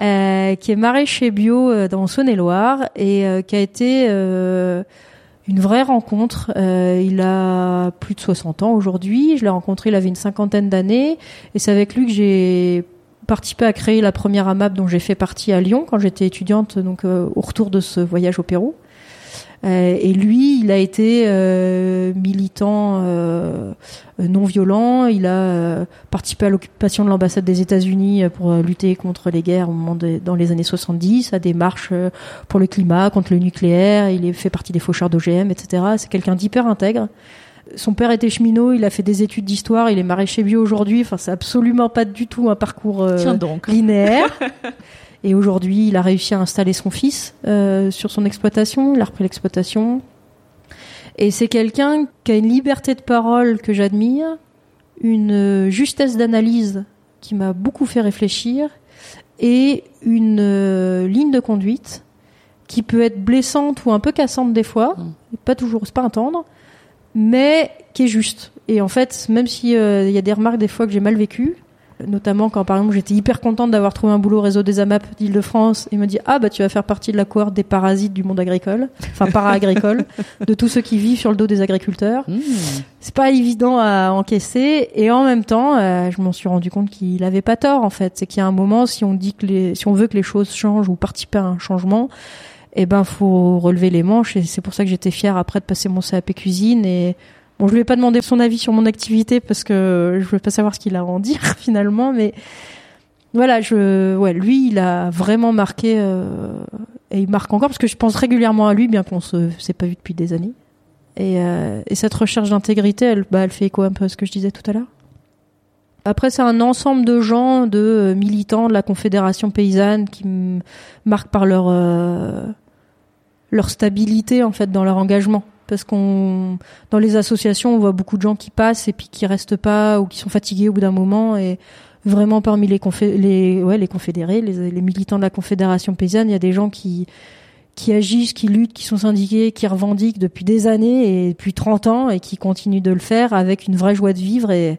Euh, qui est maraîcher bio euh, dans Saône-et-Loire et euh, qui a été une vraie rencontre. il a plus de 60 ans aujourd'hui. Je l'ai rencontré, il avait une cinquantaine d'années et c'est avec lui que j'ai participé à créer la première AMAP dont j'ai fait partie à Lyon quand j'étais étudiante, donc au retour de ce voyage au Pérou. Euh, et lui, il a été euh, militant euh, non violent. Il a participé à l'occupation de l'ambassade des États-Unis pour lutter contre les guerres au moment dans les années 70, à des marches pour le climat, contre le nucléaire. Il fait partie des faucheurs d'OGM, etc. C'est quelqu'un d'hyper intègre. son père était cheminot, il a fait des études d'histoire, il est maraîcher bio aujourd'hui. Enfin, c'est absolument pas du tout un parcours euh, donc. linéaire. (laughs) Et aujourd'hui, il a réussi à installer son fils euh, sur son exploitation. Il a repris l'exploitation. Et c'est quelqu'un qui a une liberté de parole que j'admire, une euh, justesse d'analyse qui m'a beaucoup fait réfléchir et une euh, ligne de conduite qui peut être blessante ou un peu cassante des fois, Mm. pas toujours, c'est pas entendre, mais qui est juste. Et en fait, même si euh, y a des remarques des fois que j'ai mal vécues, notamment quand par exemple j'étais hyper contente d'avoir trouvé un boulot au réseau des AMAP d'Île-de-France, il me dit ah bah tu vas faire partie de la cohorte des parasites du monde agricole, enfin para-agricole, (laughs) de tous ceux qui vivent sur le dos des agriculteurs. Mmh. C'est pas évident à encaisser et en même temps, euh, je m'en suis rendu compte qu'il avait pas tort en fait. C'est qu'il y a un moment, si on dit que les, si on veut que les choses changent ou participer à un changement, eh ben faut relever les manches et c'est pour ça que j'étais fière après de passer mon CAP cuisine et bon, je lui ai pas demandé son avis sur mon activité parce que je veux pas savoir ce qu'il a à en dire (laughs) finalement, mais voilà, je, ouais, lui, il a vraiment marqué euh, et il marque encore parce que je pense régulièrement à lui, bien qu'on se s'est pas vu depuis des années. Et, euh, et cette recherche d'intégrité, elle, bah, elle fait écho un peu à ce que je disais tout à l'heure. Après, c'est un ensemble de gens, de militants de la Confédération paysanne qui marquent par leur euh, leur stabilité en fait dans leur engagement. Parce qu'on dans les associations, on voit beaucoup de gens qui passent et puis qui restent pas ou qui sont fatigués au bout d'un moment. Et vraiment parmi les confé- les ouais les confédérés, les, militants de la Confédération paysanne, il y a des gens qui qui agissent, qui luttent, qui sont syndiqués, qui revendiquent depuis des années et depuis 30 ans et qui continuent de le faire avec une vraie joie de vivre et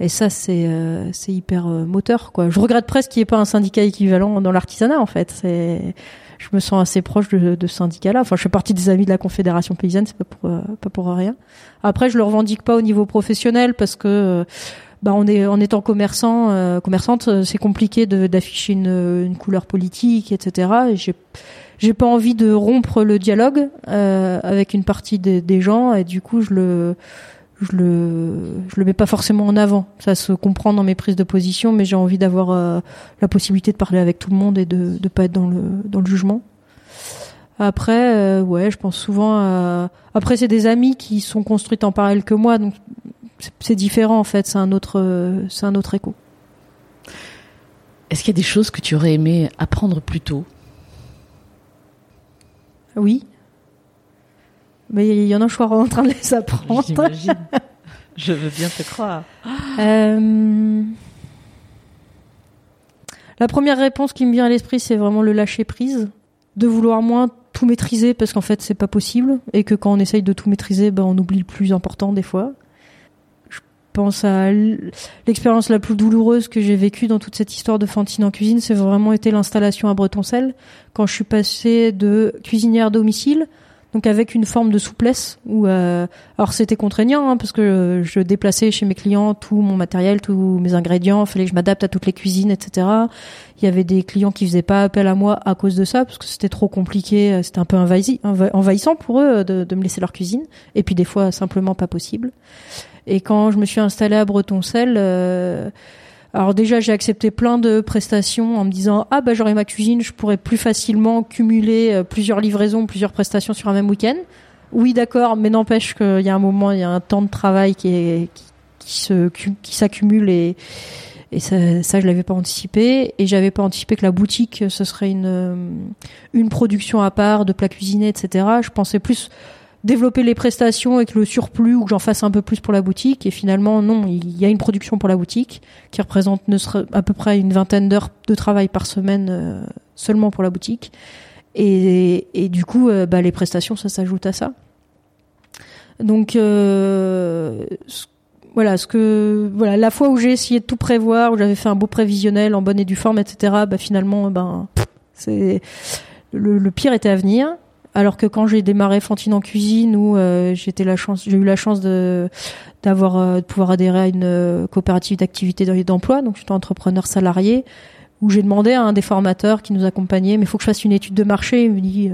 et ça c'est euh, c'est hyper euh, moteur quoi. Je regrette presque qu'il n'y ait pas un syndicat équivalent dans l'artisanat en fait. Je me sens assez proche de, de ce syndicat-là. Enfin, je fais partie des amis de la Confédération paysanne, c'est pas pour euh, pas pour rien. Après, je le revendique pas au niveau professionnel parce que euh, bah on est en étant commerçant euh, commerçante, euh, c'est compliqué d'afficher une, une couleur politique, etc. Et j'ai j'ai pas envie de rompre le dialogue euh, avec une partie des, des gens et du coup je le je le je le mets pas forcément en avant. Ça se comprend dans mes prises de position, mais j'ai envie d'avoir euh, la possibilité de parler avec tout le monde et de de pas être dans le dans le jugement. Après, euh, ouais, je pense souvent à... Après, c'est des amis qui sont construites en parallèle que moi, donc c'est- c'est différent en fait. C'est un autre, euh, c'est un autre écho. Est-ce qu'il y a des choses que tu aurais aimé apprendre plus tôt? Oui. Mais il y en a, je suis en train de les apprendre. J'imagine. (laughs) Je veux bien te croire. Euh, La première réponse qui me vient à l'esprit, c'est vraiment le lâcher prise, de vouloir moins tout maîtriser parce qu'en fait c'est pas possible et que quand on essaye de tout maîtriser, ben on oublie le plus important des fois. Je pense à l'expérience la plus douloureuse que j'ai vécue dans toute cette histoire de Fantine en cuisine, c'est vraiment été l'installation à Bretoncelle quand je suis passée de cuisinière domicile donc avec une forme de souplesse où euh, alors c'était contraignant hein, parce que euh, je déplaçais chez mes clients tout mon matériel, tous mes ingrédients, fallait que je m'adapte à toutes les cuisines, etc. Il y avait des clients qui faisaient pas appel à moi à cause de ça parce que c'était trop compliqué, euh, c'était un peu envahi- enva- envahissant pour eux euh, de, de me laisser leur cuisine et puis des fois simplement pas possible. Et quand je me suis installée à Bretoncelle, euh, alors déjà j'ai accepté plein de prestations en me disant ah bah j'aurai ma cuisine, je pourrais plus facilement cumuler euh, plusieurs livraisons, plusieurs prestations sur un même week-end. Oui d'accord, mais n'empêche qu'il y a un moment, il y a un temps de travail qui est qui, se qui s'accumule et et ça, ça je l'avais pas anticipé et j'avais pas anticipé que la boutique ce serait une euh, une production à part de plats cuisinés etc. Je pensais plus développer les prestations avec le surplus ou que j'en fasse un peu plus pour la boutique. Et finalement non il y a une production pour la boutique qui représente à peu près une vingtaine d'heures de travail par semaine euh, seulement pour la boutique. Et, du coup euh, bah, les prestations ça s'ajoute à ça. Donc euh, voilà ce que voilà la fois où j'ai essayé de tout prévoir où j'avais fait un beau prévisionnel en bonne et due forme etc bah finalement ben c'est le pire était à venir alors que quand j'ai démarré Fantine en cuisine où euh, j'ai eu la chance de d'avoir euh, de pouvoir adhérer à une euh, coopérative d'activité d'emploi. Donc j'étais entrepreneur salarié où j'ai demandé à un des formateurs qui nous accompagnait mais il faut que je fasse une étude de marché. Il me dit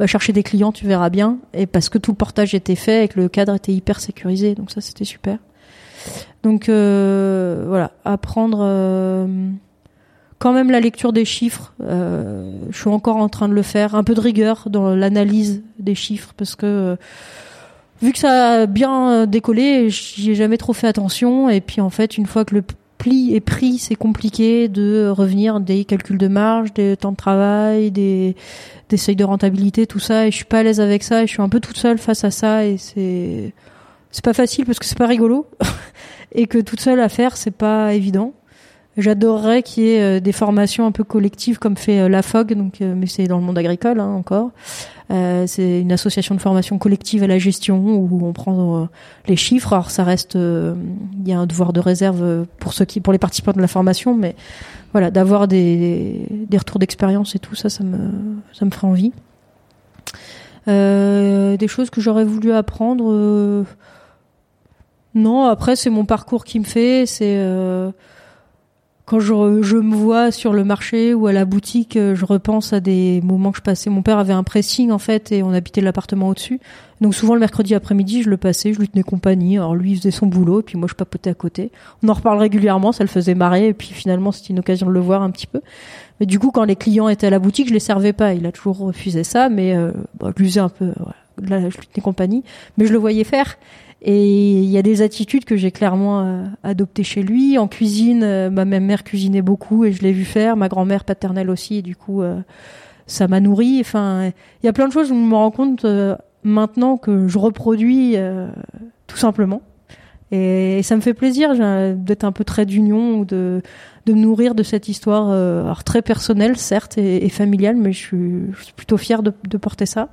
va chercher des clients tu verras bien. Et parce que tout le portage était fait et que le cadre était hyper sécurisé. Donc ça c'était super. Donc voilà. Apprendre quand même la lecture des chiffres, euh, je suis encore en train de le faire, un peu de rigueur dans l'analyse des chiffres parce que vu que ça a bien décollé, j'y ai jamais trop fait attention. Et puis en fait, une fois que le pli est pris, c'est compliqué de revenir des calculs de marge, des temps de travail, des, des seuils de rentabilité, tout ça. Et je suis pas à l'aise avec ça. Et je suis un peu toute seule face à ça. Et c'est c'est pas facile parce que c'est pas rigolo (laughs) et que toute seule à faire, c'est pas évident. J'adorerais qu'il y ait euh, des formations un peu collectives comme fait euh, la FOG, donc, euh, mais c'est dans le monde agricole hein, encore. Euh, c'est une association de formation collective à la gestion où on prend les chiffres. Alors ça reste, il y a un devoir de réserve pour ceux qui, pour les participants de la formation, mais voilà, d'avoir des, des retours d'expérience et tout ça, ça me, ça me ferait envie. des choses que j'aurais voulu apprendre. non, après c'est mon parcours qui me fait, c'est quand je, je, me vois sur le marché ou à la boutique, euh, je repense à des moments que je passais. Mon père avait un pressing en fait et on habitait l'appartement au-dessus. Donc souvent le mercredi après-midi, je le passais, je lui tenais compagnie. Alors lui il faisait son boulot et puis moi je papotais à côté. On en reparle régulièrement, ça le faisait marrer et puis finalement c'était une occasion de le voir un petit peu. Mais du coup quand les clients étaient à la boutique, je les servais pas. Il a toujours refusé ça, mais euh, bon, je lui un peu, voilà. Là, je lui tenais compagnie, mais je le voyais faire. Et il y a des attitudes que j'ai clairement euh, adoptées chez lui. En cuisine, euh, ma même mère cuisinait beaucoup et je l'ai vu faire. Ma grand-mère paternelle aussi, et du coup, euh, ça m'a nourri. Enfin, il y a plein de choses où je me rends compte maintenant que je reproduis tout simplement. Et, ça me fait plaisir d'être un peu trait d'union ou de, me nourrir de cette histoire très personnelle, certes, et, familiale, mais je suis, plutôt fière de porter ça.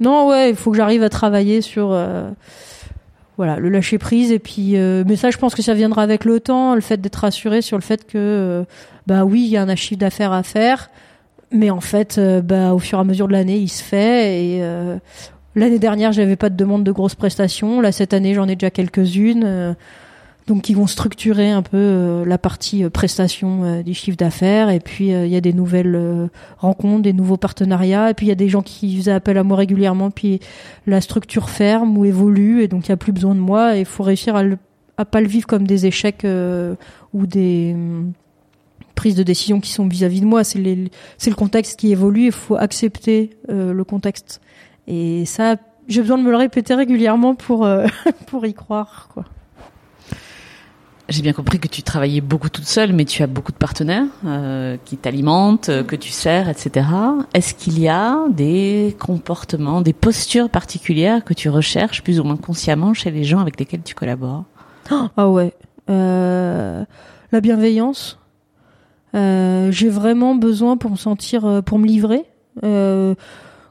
Non, ouais, il faut que j'arrive à travailler sur euh, voilà le lâcher prise. Et puis euh, mais ça je pense que ça viendra avec le temps, le fait d'être rassuré sur le fait que euh, bah oui il y a un chiffre d'affaires à faire, mais en fait bah au fur et à mesure de l'année il se fait. Et l'année dernière j'avais pas de demande de grosses prestations, là cette année j'en ai déjà quelques-unes donc ils vont structurer un peu euh, la partie euh, prestation euh, des chiffres d'affaires. Et puis il y a des nouvelles rencontres, des nouveaux partenariats. Et puis il y a des gens qui faisaient appel à moi régulièrement. Puis la structure ferme ou évolue. Et donc il y a plus besoin de moi. Et il faut réussir à, le, à pas le vivre comme des échecs ou des hum, prises de décision qui sont vis-à-vis de moi, c'est c'est le contexte qui évolue, il faut accepter le contexte. Et ça j'ai besoin de me le répéter régulièrement pour (laughs) pour y croire quoi. J'ai bien compris que tu travaillais beaucoup toute seule, mais tu as beaucoup de partenaires euh, qui t'alimentent, euh, que tu sers, etc. Est-ce qu'il y a des comportements, des postures particulières que tu recherches plus ou moins consciemment chez les gens avec lesquels tu collabores? Ah ouais, euh, la bienveillance. Euh, j'ai vraiment besoin pour me sentir, euh, pour me livrer.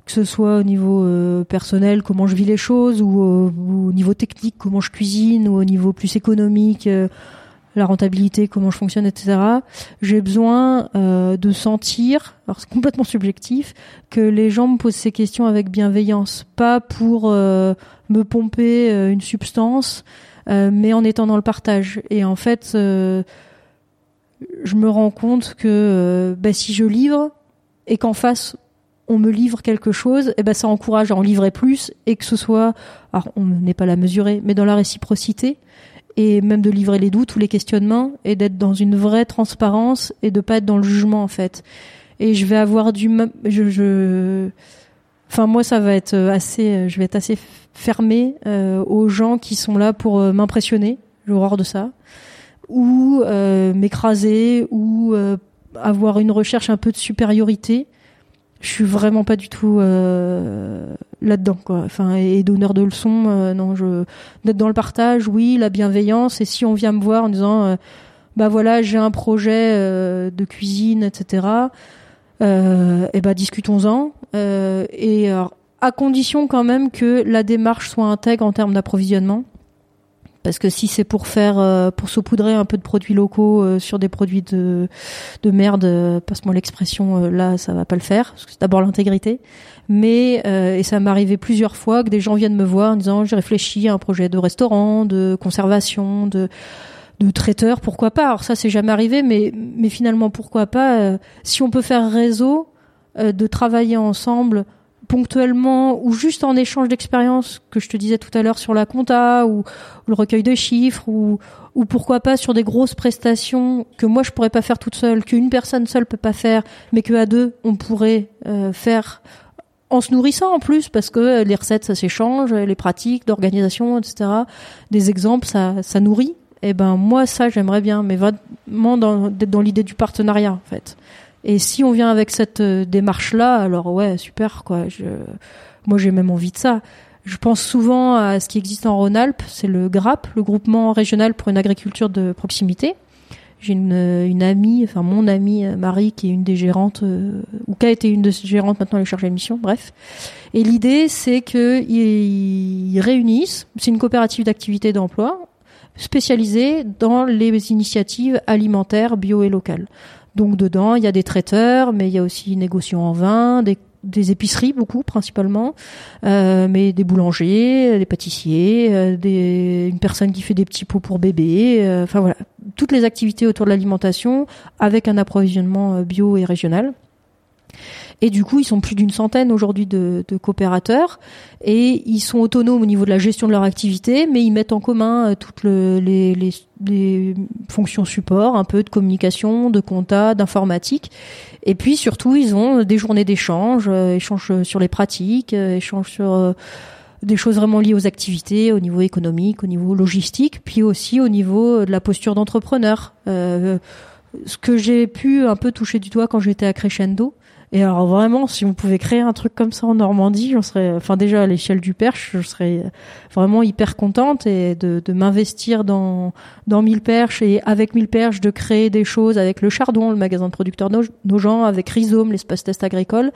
Euh, que ce soit au niveau euh, personnel, comment je vis les choses, ou, au niveau technique, comment je cuisine, ou au niveau plus économique, euh, la rentabilité, comment je fonctionne, etc. J'ai besoin euh, de sentir, alors c'est (laughs) complètement subjectif, que les gens me posent ces questions avec bienveillance, pas pour me pomper une substance, mais en étant dans le partage. Et en fait, je me rends compte que bah, si je livre et qu'en face on me livre quelque chose, et eh ben ça encourage à en livrer plus et que ce soit, alors on n'est pas la mesurer, mais dans la réciprocité et même de livrer les doutes ou les questionnements et d'être dans une vraie transparence et de pas être dans le jugement en fait. Et je vais avoir du, je, je, enfin moi ça va être assez, je vais être assez fermé euh, aux gens qui sont là pour euh, m'impressionner, l'horreur de ça, ou euh, m'écraser ou avoir une recherche un peu de supériorité je suis vraiment pas du tout euh, là-dedans quoi. Enfin et donneur de leçons euh, non je d'être dans le partage oui la bienveillance et si on vient me voir en disant euh, bah voilà j'ai un projet de cuisine etc et bah discutons-en. Et à condition quand même que la démarche soit intègre en termes d'approvisionnement parce que si c'est pour faire euh, pour saupoudrer un peu de produits locaux euh, sur des produits de de merde euh, passe-moi l'expression là ça va pas le faire parce que c'est d'abord l'intégrité. Mais et ça m'est arrivé plusieurs fois que des gens viennent me voir en disant j'ai réfléchi à un projet de restaurant de conservation de de traiteur pourquoi pas. Alors ça c'est jamais arrivé mais mais finalement pourquoi pas si on peut faire réseau de travailler ensemble ponctuellement ou juste en échange d'expérience que je te disais tout à l'heure sur la compta ou, le recueil de chiffres ou, ou pourquoi pas sur des grosses prestations que moi je pourrais pas faire toute seule, qu'une personne seule peut pas faire, mais que à deux on pourrait euh, faire en se nourrissant en plus parce que les recettes ça s'échange, les pratiques d'organisation, etc. Des exemples ça ça nourrit. Et eh ben moi ça j'aimerais bien, mais vraiment dans d'être dans l'idée du partenariat en fait. Et si on vient avec cette euh, démarche là, alors ouais super quoi. Je, moi j'ai même envie de ça. Je pense souvent à ce qui existe en Rhône-Alpes, c'est le GRAP, le groupement régional pour une agriculture de proximité. J'ai une, une, amie, enfin mon amie euh, Marie, qui est une des gérantes, euh, ou qui a été une des gérantes, maintenant elle est chargée de mission, bref. Et l'idée, c'est qu'ils ils réunissent, c'est une coopérative d'activité d'emploi spécialisée dans les initiatives alimentaires bio et locales. Donc dedans, il y a des traiteurs, mais il y a aussi négociants en vin, des épiceries beaucoup principalement, euh, mais des boulangers, des pâtissiers, euh, une personne qui fait des petits pots pour bébés, euh, enfin voilà, toutes les activités autour de l'alimentation avec un approvisionnement euh, bio et régional. Et du coup, ils sont plus d'une centaine aujourd'hui de, coopérateurs et ils sont autonomes au niveau de la gestion de leur activité, mais ils mettent en commun euh, toutes le, les, fonctions support, un peu de communication, de compta, d'informatique. Et puis surtout, ils ont des journées d'échange, euh, échange sur les pratiques, euh, échange sur des choses vraiment liées aux activités, au niveau économique, au niveau logistique, puis aussi au niveau de la posture d'entrepreneur. Euh, ce que j'ai pu un peu toucher du doigt quand j'étais à Crescendo, et alors vraiment, si on pouvait créer un truc comme ça en Normandie, j'en serais, enfin déjà à l'échelle du Perche, je serais vraiment hyper contente et de, de m'investir dans dans Mille Perches et avec Mille Perches de créer des choses avec le Chardon, le magasin de producteurs nos, gens, avec Rhizome, l'espace test agricole.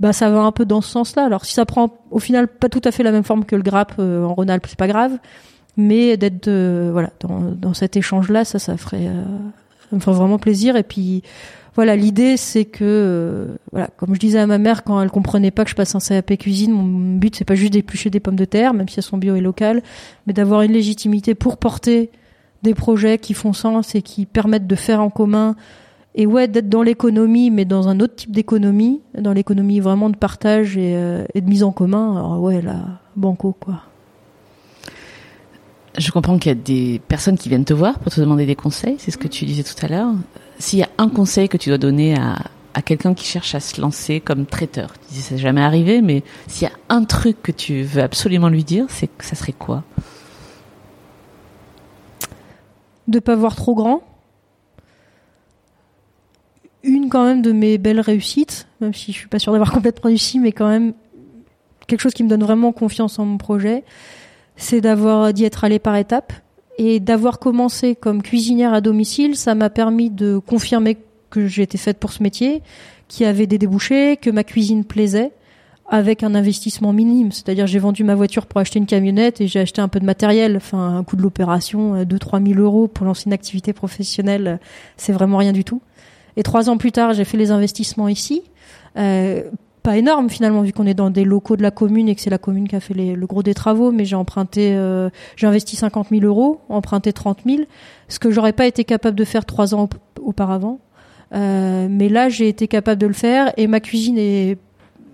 Bah ça va un peu dans ce sens-là. Alors si ça prend au final pas tout à fait la même forme que le Grappe euh, en Rhône-Alpes, c'est pas grave, mais d'être voilà dans, dans cet échange-là, ça ça ferait euh, ça me ferait vraiment plaisir et puis voilà, l'idée c'est que, euh, voilà, comme je disais à ma mère quand elle comprenait pas que je passe un CAP cuisine, mon but c'est pas juste d'éplucher des pommes de terre, même si elles sont bio et locales, mais d'avoir une légitimité pour porter des projets qui font sens et qui permettent de faire en commun et ouais d'être dans l'économie mais dans un autre type d'économie dans l'économie vraiment de partage et, euh, et, de mise en commun. Alors ouais là banco quoi. Je comprends qu'il y a des personnes qui viennent te voir pour te demander des conseils c'est ce que tu disais tout à l'heure s'il y a un conseil que tu dois donner à, à quelqu'un qui cherche à se lancer comme traiteur, tu dis ça jamais arrivé, mais s'il y a un truc que tu veux absolument lui dire, c'est ça serait quoi? De pas voir trop grand. Une quand même de mes belles réussites, même si je suis pas sûre d'avoir (laughs) complètement réussi, mais quand même quelque chose qui me donne vraiment confiance en mon projet, c'est d'avoir d'y être allé par étapes et d'avoir commencé comme cuisinière à domicile, ça m'a permis de confirmer que j'étais faite pour ce métier, qu'il y avait des débouchés, que ma cuisine plaisait, avec un investissement minime. C'est-à-dire j'ai vendu ma voiture pour acheter une camionnette et j'ai acheté un peu de matériel. Enfin, un coût de l'opération, 2-3 euh, 000 euros pour lancer une activité professionnelle, c'est vraiment rien du tout. Et trois ans plus tard, j'ai fait les investissements ici. Euh, pas énorme finalement vu qu'on est dans des locaux de la commune et que c'est la commune qui a fait le gros des travaux mais j'ai emprunté euh, j'ai investi 50 000 euros emprunté 30 000 ce que j'aurais pas été capable de faire trois ans auparavant. Euh, mais là j'ai été capable de le faire et ma cuisine est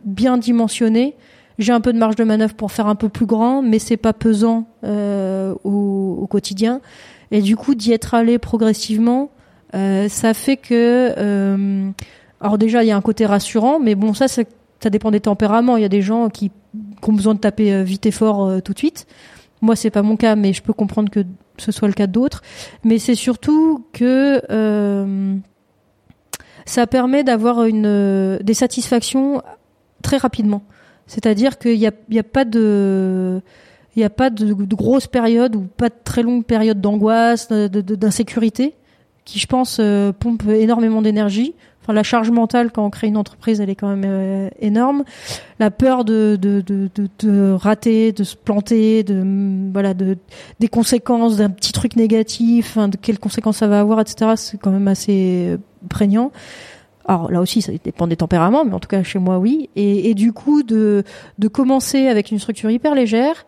bien dimensionnée. J'ai un peu de marge de manœuvre pour faire un peu plus grand mais c'est pas pesant euh, au, au, quotidien. Et du coup d'y être allé progressivement euh, ça fait que euh, alors déjà il y a un côté rassurant mais bon ça c'est ça dépend des tempéraments. Il y a des gens qui, ont besoin de taper euh, vite et fort euh, tout de suite. Moi, c'est pas mon cas, mais je peux comprendre que ce soit le cas d'autres. Mais c'est surtout que euh, ça permet d'avoir une des satisfactions très rapidement. C'est-à-dire qu'il n'y a, pas de il n'y grosses périodes ou pas de très longues périodes d'angoisse, d'insécurité, qui je pense pompe énormément d'énergie la charge mentale quand on crée une entreprise, elle est quand même euh, énorme. La peur de, de, de, de, rater, de se planter, de voilà, de des conséquences d'un petit truc négatif, hein, de quelles conséquences ça va avoir, etc. C'est quand même assez euh, prégnant. Alors là aussi, ça dépend des tempéraments, mais en tout cas chez moi, oui. Et, du coup, de, de commencer avec une structure hyper légère,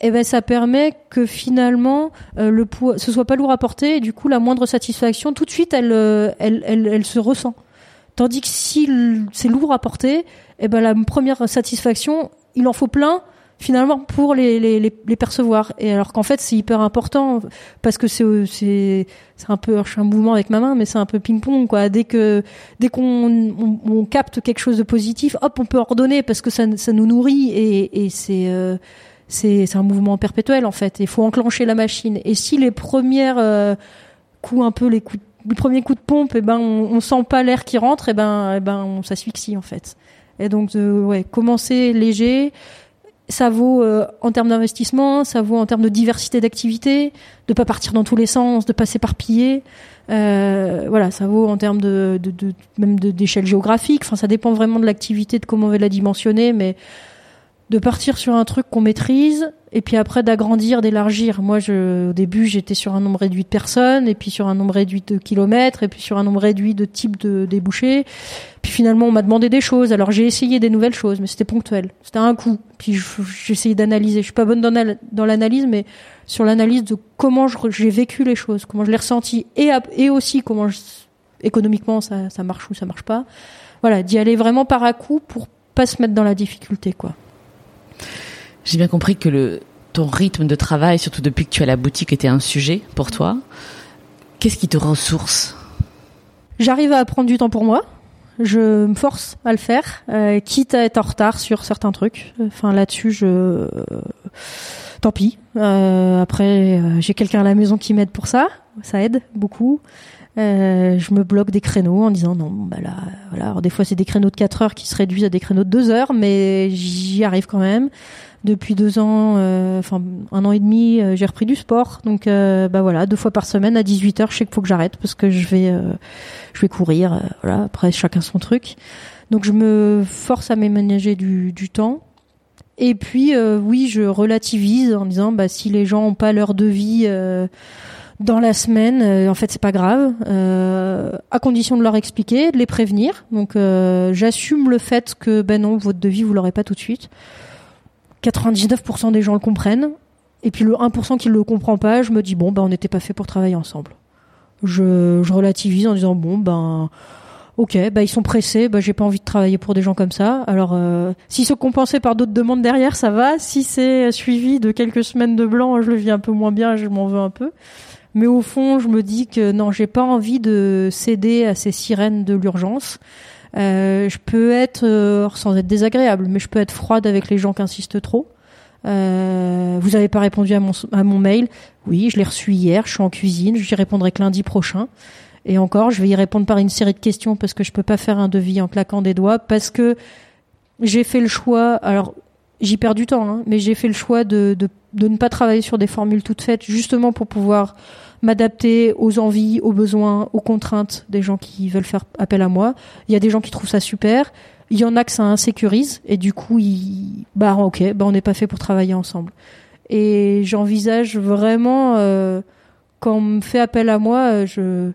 eh ben ça permet que finalement euh, le poids ce soit pas lourd à porter et du coup la moindre satisfaction tout de suite elle elle, elle, elle se ressent Tandis que si c'est lourd à porter, eh ben la première satisfaction, il en faut plein. finalement pour les, les, percevoir. Et alors qu'en fait, c'est hyper important parce que c'est c'est un peu je un mouvement avec ma main, mais c'est un peu ping-pong quoi. Dès que dès qu'on on, capte quelque chose de positif, hop, on peut ordonner parce que ça ça nous nourrit et, et c'est euh, c'est un mouvement perpétuel en fait. Il faut enclencher la machine. Et si les premières euh, coups un peu les coups les premiers coups de pompe, et eh ben on, on sent pas l'air qui rentre, et eh ben eh ben on s'asphyxie en fait. Et donc ouais, commencer léger, ça vaut euh, en termes d'investissement, ça vaut en termes de diversité d'activités, de pas partir dans tous les sens, de pas s'éparpiller. Euh, voilà, ça vaut en termes de, de, de même d'échelle géographique. Enfin, ça dépend vraiment de l'activité, de comment on veut la dimensionner, mais de partir sur un truc qu'on maîtrise et puis après d'agrandir, d'élargir. Moi, je, au début, j'étais sur un nombre réduit de personnes et puis sur un nombre réduit de kilomètres et puis sur un nombre réduit de types de débouchés. Puis finalement, on m'a demandé des choses. Alors j'ai essayé des nouvelles choses, mais c'était ponctuel. C'était un coup. Puis essayé d'analyser. Je suis pas bonne dans l'analyse, mais sur l'analyse de comment j'ai vécu les choses, comment je l'ai ressenti et, et aussi comment économiquement ça, ça marche ou ça marche pas. Voilà, d'y aller vraiment par à coup pour pas se mettre dans la difficulté, quoi. J'ai bien compris que ton rythme de travail, surtout depuis que tu as la boutique, était un sujet pour toi. Qu'est-ce qui te ressource J'arrive à prendre du temps pour moi. Je me force à le faire, euh, quitte à être en retard sur certains trucs. Enfin là-dessus, je euh, tant pis. Euh, après, j'ai quelqu'un à la maison qui m'aide pour ça. Ça aide beaucoup. Euh, je me bloque des créneaux en disant non, bah là, voilà. Alors des fois c'est des créneaux de 4 heures qui se réduisent à des créneaux de 2 heures, mais j'y arrive quand même. Depuis deux ans, euh, enfin un an et demi, euh, j'ai repris du sport. Donc bah voilà, deux fois par semaine à 18 heures, je sais qu'il faut que j'arrête parce que je vais, je vais courir. voilà, après chacun son truc. Donc je me force à m'éménager du, du temps. Et puis oui, je relativise en disant bah si les gens ont pas leur devis dans la semaine, euh, en fait, c'est pas grave, euh, à condition de leur expliquer, de les prévenir. Donc, euh, j'assume le fait que, ben non, votre devis, vous l'aurez pas tout de suite. 99% des gens le comprennent. Et puis le 1% qui le comprend pas, je me dis, bon, ben on n'était pas fait pour travailler ensemble. Je, relativise en disant, bon, ben, ok, ben ils sont pressés, ben j'ai pas envie de travailler pour des gens comme ça. Alors, si c'est compensé par d'autres demandes derrière, ça va. Si c'est suivi de quelques semaines de blanc, je le vis un peu moins bien, je m'en veux un peu. Mais au fond, je me dis que non, j'ai pas envie de céder à ces sirènes de l'urgence. Euh, je peux être, euh, sans être désagréable, mais je peux être froide avec les gens qui insistent trop. Euh, vous avez pas répondu à mon, à mon mail. Oui, je l'ai reçu hier. Je suis en cuisine. J'y répondrai que lundi prochain. Et encore, je vais y répondre par une série de questions parce que je peux pas faire un devis en claquant des doigts parce que j'ai fait le choix. Alors, j'y perds du temps, hein, mais j'ai fait le choix de, de, ne pas travailler sur des formules toutes faites, justement pour pouvoir m'adapter aux envies, aux besoins, aux contraintes des gens qui veulent faire appel à moi. Il y a des gens qui trouvent ça super. Il y en a que ça insécurise et du coup, bah ok, bah on n'est pas fait pour travailler ensemble. Et j'envisage vraiment euh, quand on me fait appel à moi, euh,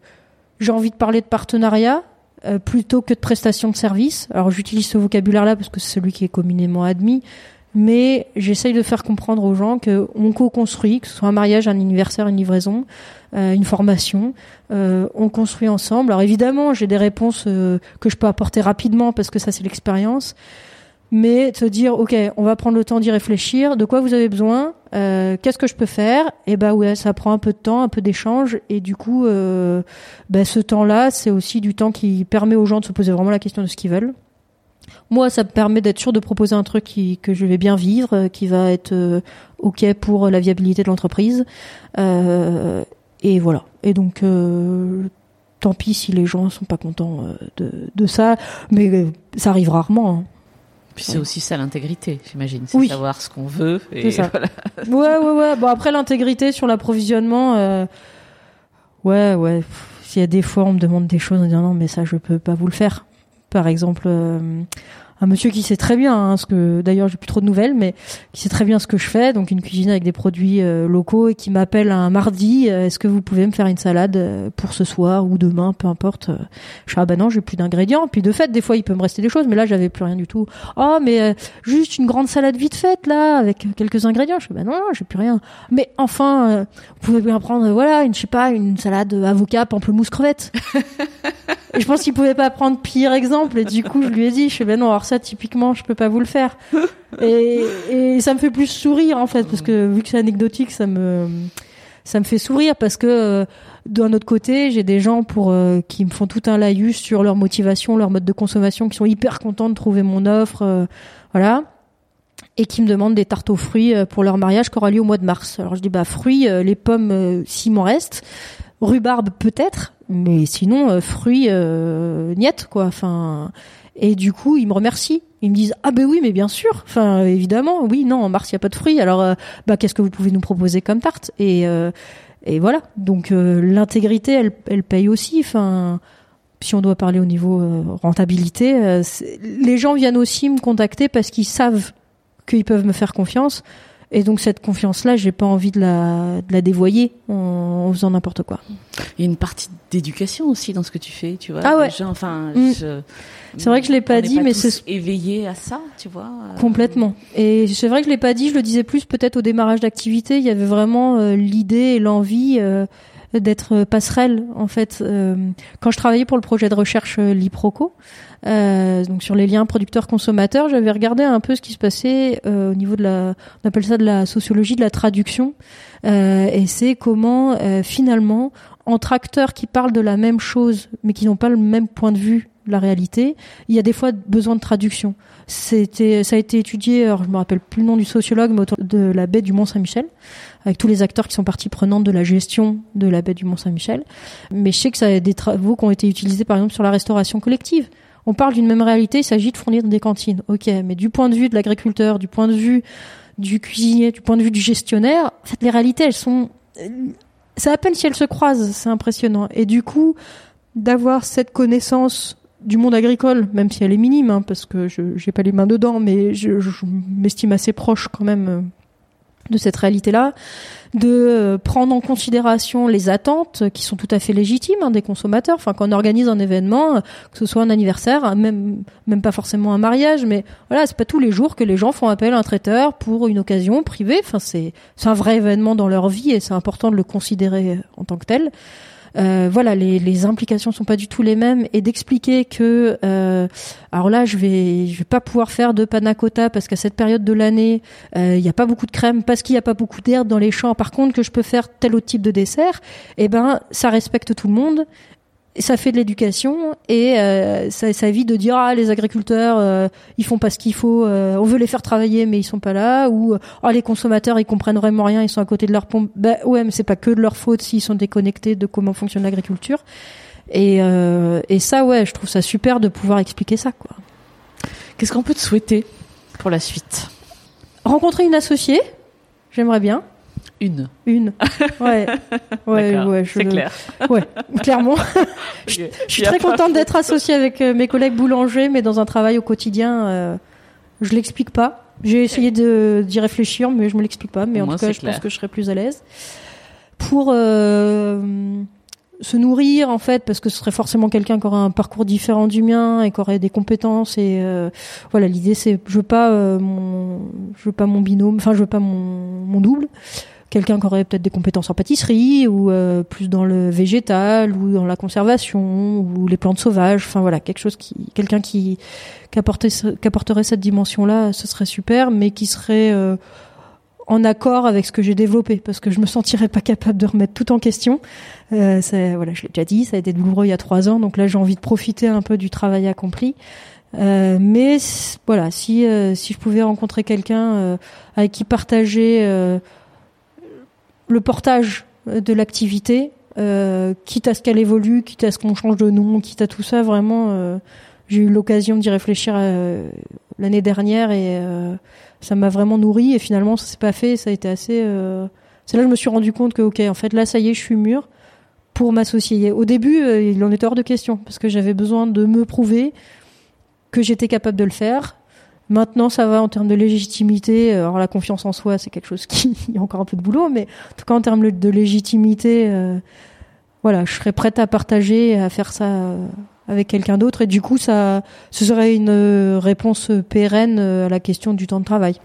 j'ai envie de parler de partenariat euh, plutôt que de prestation de service. Alors j'utilise ce vocabulaire-là parce que c'est celui qui est communément admis, mais j'essaye de faire comprendre aux gens que on co-construit, que ce soit un mariage, un anniversaire, une livraison, euh, une formation, euh, on construit ensemble. Alors évidemment, j'ai des réponses euh, que je peux apporter rapidement parce que ça c'est l'expérience, mais te dire ok, on va prendre le temps d'y réfléchir. De quoi vous avez besoin Qu'est-ce que je peux faire? Et eh ben ouais, ça prend un peu de temps, un peu d'échange, et du coup, ben, ce temps-là, c'est aussi du temps qui permet aux gens de se poser vraiment la question de ce qu'ils veulent. Moi, ça me permet d'être sûr de proposer un truc qui, que je vais bien vivre, euh, qui va être euh, ok pour la viabilité de l'entreprise. Euh, et voilà. Et donc, euh, tant pis si les gens sont pas contents de, de ça, mais ça arrive rarement. Hein. Puis c'est aussi ça l'intégrité, j'imagine, c'est savoir ce qu'on veut. Et ça. (laughs) Ouais, ouais, ouais. Bon après l'intégrité sur l'approvisionnement, ouais, ouais. S'il y a des fois on me demande des choses en disant non mais ça je peux pas vous le faire par exemple euh, un monsieur qui sait très bien hein, ce que d'ailleurs j'ai plus trop de nouvelles mais qui sait très bien ce que je fais donc une cuisine avec des produits euh, locaux et qui m'appelle un mardi euh, est-ce que vous pouvez me faire une salade pour ce soir ou demain peu importe je dis ah ben non j'ai plus d'ingrédients. Puis de fait des fois il peut me rester des choses mais là j'avais plus rien du tout. Oh mais juste une grande salade vite faite là avec quelques ingrédients. Je dis ben non, j'ai plus rien. Mais enfin vous pouvez bien prendre voilà une je sais pas une salade avocat pamplemousse crevette. (laughs) Et je pense qu'il pouvait pas prendre pire exemple. Et du coup, je lui ai dit, je fais, ben non, alors ça, typiquement, je peux pas vous le faire. (laughs) Et, et ça me fait plus sourire, en fait, parce que vu que c'est anecdotique, ça me, ça me fait sourire parce que, euh, d'un autre côté, j'ai des gens pour euh, qui me font tout un laïus sur leur motivation, leur mode de consommation, qui sont hyper contents de trouver mon offre, euh, voilà, et qui me demandent des tartes aux fruits pour leur mariage qui aura lieu au mois de mars. Alors je dis bah fruits, les pommes, s'il m'en reste, rhubarbe peut-être, mais sinon fruits euh, niet quoi. Enfin et du coup ils me remercient. Ils me disent ah ben oui mais bien sûr. Enfin évidemment oui non en mars il y a pas de fruits. Alors euh, bah qu'est-ce que vous pouvez nous proposer comme tarte? Et euh, et voilà donc l'intégrité elle elle paye aussi. Enfin si on doit parler au niveau rentabilité, les gens viennent aussi me contacter parce qu'ils savent qu'ils peuvent me faire confiance et donc cette confiance-là, j'ai pas envie de la, de la dévoyer en, en faisant n'importe quoi. Il y a une partie d'éducation aussi dans ce que tu fais, tu vois. Ah ouais. Gens, enfin, Mm. C'est vrai que je l'ai pas dit, mais tous c'est éveillé à ça, tu vois. euh, complètement. Et c'est vrai que je l'ai pas dit, je le disais plus peut-être au démarrage d'activité. Il y avait vraiment euh, l'idée et l'envie euh, d'être passerelle en fait. Euh, quand je travaillais pour le projet de recherche euh, Liproco, euh, donc sur les liens producteurs-consommateurs, j'avais regardé un peu ce qui se passait euh, au niveau de la, on appelle ça de la sociologie de la traduction, Euh, et c'est comment euh, finalement entre acteurs qui parlent de la même chose mais qui n'ont pas le même point de vue la réalité, il y a des fois besoin de traduction. C'était, ça a été étudié, alors je me rappelle plus le nom du sociologue, mais autour de la baie du Mont Saint-Michel, avec tous les acteurs qui sont partie prenante de la gestion de la baie du Mont Saint-Michel. Mais je sais que ça a des travaux qui ont été utilisés par exemple sur la restauration collective. On parle d'une même réalité, il s'agit de fournir des cantines. Ok, mais du point de vue de l'agriculteur, du point de vue du cuisinier, du point de vue du gestionnaire, en fait, les réalités, elles sont, c'est à peine si elles se croisent, c'est impressionnant. Et du coup, d'avoir cette connaissance du monde agricole, même si elle est minime, hein, parce que je j'ai pas les mains dedans, mais je, je m'estime assez proche quand même euh, de cette réalité-là, de euh, prendre en considération les attentes qui sont tout à fait légitimes hein, des consommateurs. Enfin, quand on organise un événement, euh, que ce soit un anniversaire, même même pas forcément un mariage, mais voilà, c'est pas tous les jours que les gens font appel à un traiteur pour une occasion privée. Enfin, c'est c'est un vrai événement dans leur vie et c'est important de le considérer en tant que tel. Euh, voilà, les, les implications sont pas du tout les mêmes. Et d'expliquer que euh, alors là je vais je vais pas pouvoir faire de panna cotta parce qu'à cette période de l'année euh, il y a pas beaucoup de crème parce qu'il y a pas beaucoup d'herbe dans les champs. Par contre que je peux faire tel autre type de dessert et ben ça respecte tout le monde ça fait de l'éducation et euh, ça, ça évite de dire ah les agriculteurs euh, ils font pas ce qu'il faut euh, on veut les faire travailler mais ils sont pas là ou oh les consommateurs ils comprennent vraiment rien ils sont à côté de leur pompe. Bah ouais mais c'est pas que de leur faute s'ils sont déconnectés de comment fonctionne l'agriculture. Et, euh, et ça ouais je trouve ça super de pouvoir expliquer ça quoi. Qu'est-ce qu'on peut te souhaiter pour la suite? Rencontrer une associée j'aimerais bien Une. une ouais (laughs) ouais ouais je- C'est clair. ouais clairement Je (laughs) Je suis très contente d'être associée avec euh, mes collègues boulangers, mais dans un travail au quotidien, euh, je l'explique pas. J'ai essayé d'y réfléchir, mais je me l'explique pas. Mais Au en moins, tout cas, je clair. pense que je serai plus à l'aise pour euh, se nourrir en fait, parce que ce serait forcément quelqu'un qui aurait un parcours différent du mien et qui aurait des compétences. Et euh, voilà, l'idée c'est, je veux pas mon, je veux pas mon binôme, enfin je veux pas mon, mon double quelqu'un qui aurait peut-être des compétences en pâtisserie ou euh, plus dans le végétal ou dans la conservation ou les plantes sauvages. Enfin voilà quelque chose qui quelqu'un qui qui, apporterait cette dimension là ce serait super mais qui serait euh, en accord avec ce que j'ai développé parce que je me sentirais pas capable de remettre tout en question. Euh, voilà je l'ai déjà dit ça a été douloureux il y a trois ans donc là j'ai envie de profiter un peu du travail accompli. Euh, mais voilà, si euh, si je pouvais rencontrer quelqu'un avec qui partager le portage de l'activité, euh, quitte à ce qu'elle évolue, quitte à ce qu'on change de nom, quitte à tout ça, vraiment, euh, j'ai eu l'occasion d'y réfléchir euh, l'année dernière et euh, ça m'a vraiment nourri et finalement ça s'est pas fait, ça a été assez. euh, C'est là que je me suis rendu compte que ok, en fait là ça y est, je suis mûre pour m'associer. Au début, euh, il en était hors de question parce que j'avais besoin de me prouver que j'étais capable de le faire. Maintenant, ça va en termes de légitimité. Alors, la confiance en soi, c'est quelque chose qui (laughs) y a encore un peu de boulot, mais en tout cas, en termes de légitimité, euh, voilà, je serais prête à partager, à faire ça euh, avec quelqu'un d'autre. Et du coup, ça, ce serait une euh, réponse pérenne euh, à la question du temps de travail.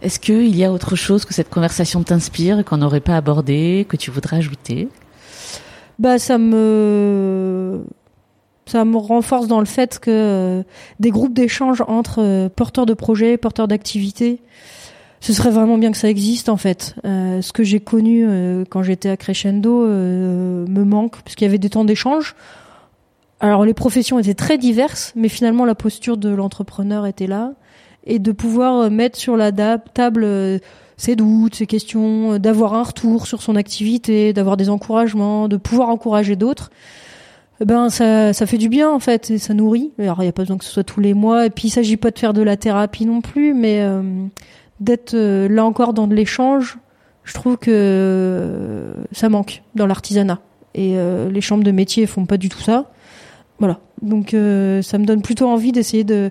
Est-ce qu'il y a autre chose que cette conversation t'inspire qu'on n'aurait pas abordé, que tu voudrais ajouter? Bah, ça me, ça me renforce dans le fait que euh, des groupes d'échange entre euh, porteurs de projets, porteurs d'activités, ce serait vraiment bien que ça existe en fait. Euh, ce que j'ai connu quand j'étais à Crescendo me manque parce qu'il y avait des temps d'échange. Alors les professions étaient très diverses, mais finalement la posture de l'entrepreneur était là et de pouvoir mettre sur la table ses doutes, ses questions, d'avoir un retour sur son activité, d'avoir des encouragements, de pouvoir encourager d'autres. Eh ben ça, ça fait du bien en fait et ça nourrit. Alors il n'y a pas besoin que ce soit tous les mois et puis il s'agit pas de faire de la thérapie non plus, mais euh, d'être euh, là encore dans de l'échange, je trouve que euh, ça manque dans l'artisanat et les chambres de métier font pas du tout ça. Voilà, donc ça me donne plutôt envie d'essayer de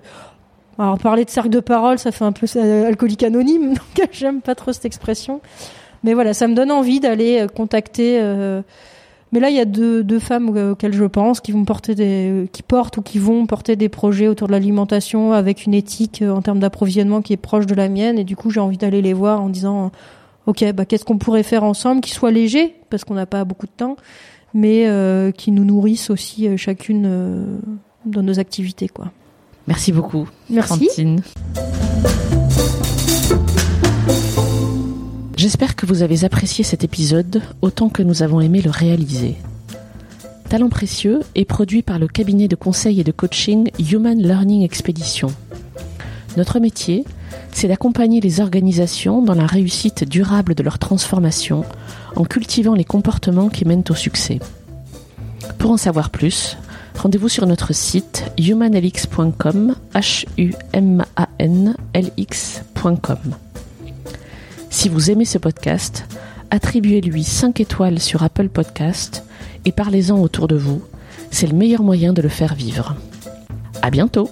alors parler de cercle de parole, ça fait un peu alcoolique anonyme, (laughs) donc j'aime pas trop cette expression. Mais voilà, ça me donne envie d'aller contacter mais là, il y a deux, deux femmes auxquelles je pense qui vont porter des, qui portent ou qui vont porter des projets autour de l'alimentation avec une éthique euh, en termes d'approvisionnement qui est proche de la mienne. Et du coup, j'ai envie d'aller les voir en disant, ok, bah qu'est-ce qu'on pourrait faire ensemble qui soit léger parce qu'on n'a pas beaucoup de temps, mais euh, qui nous nourrissent aussi euh, chacune euh, dans nos activités, quoi. Merci beaucoup, Merci. Francine. J'espère que vous avez apprécié cet épisode autant que nous avons aimé le réaliser. Talent précieux est produit par le cabinet de conseil et de coaching Human Learning Expedition. Notre métier, c'est d'accompagner les organisations dans la réussite durable de leur transformation en cultivant les comportements qui mènent au succès. Pour en savoir plus, rendez-vous sur notre site humanlx.com, h u m a n l. Si vous aimez ce podcast, attribuez-lui 5 étoiles sur Apple Podcast et parlez-en autour de vous. C'est le meilleur moyen de le faire vivre. À bientôt!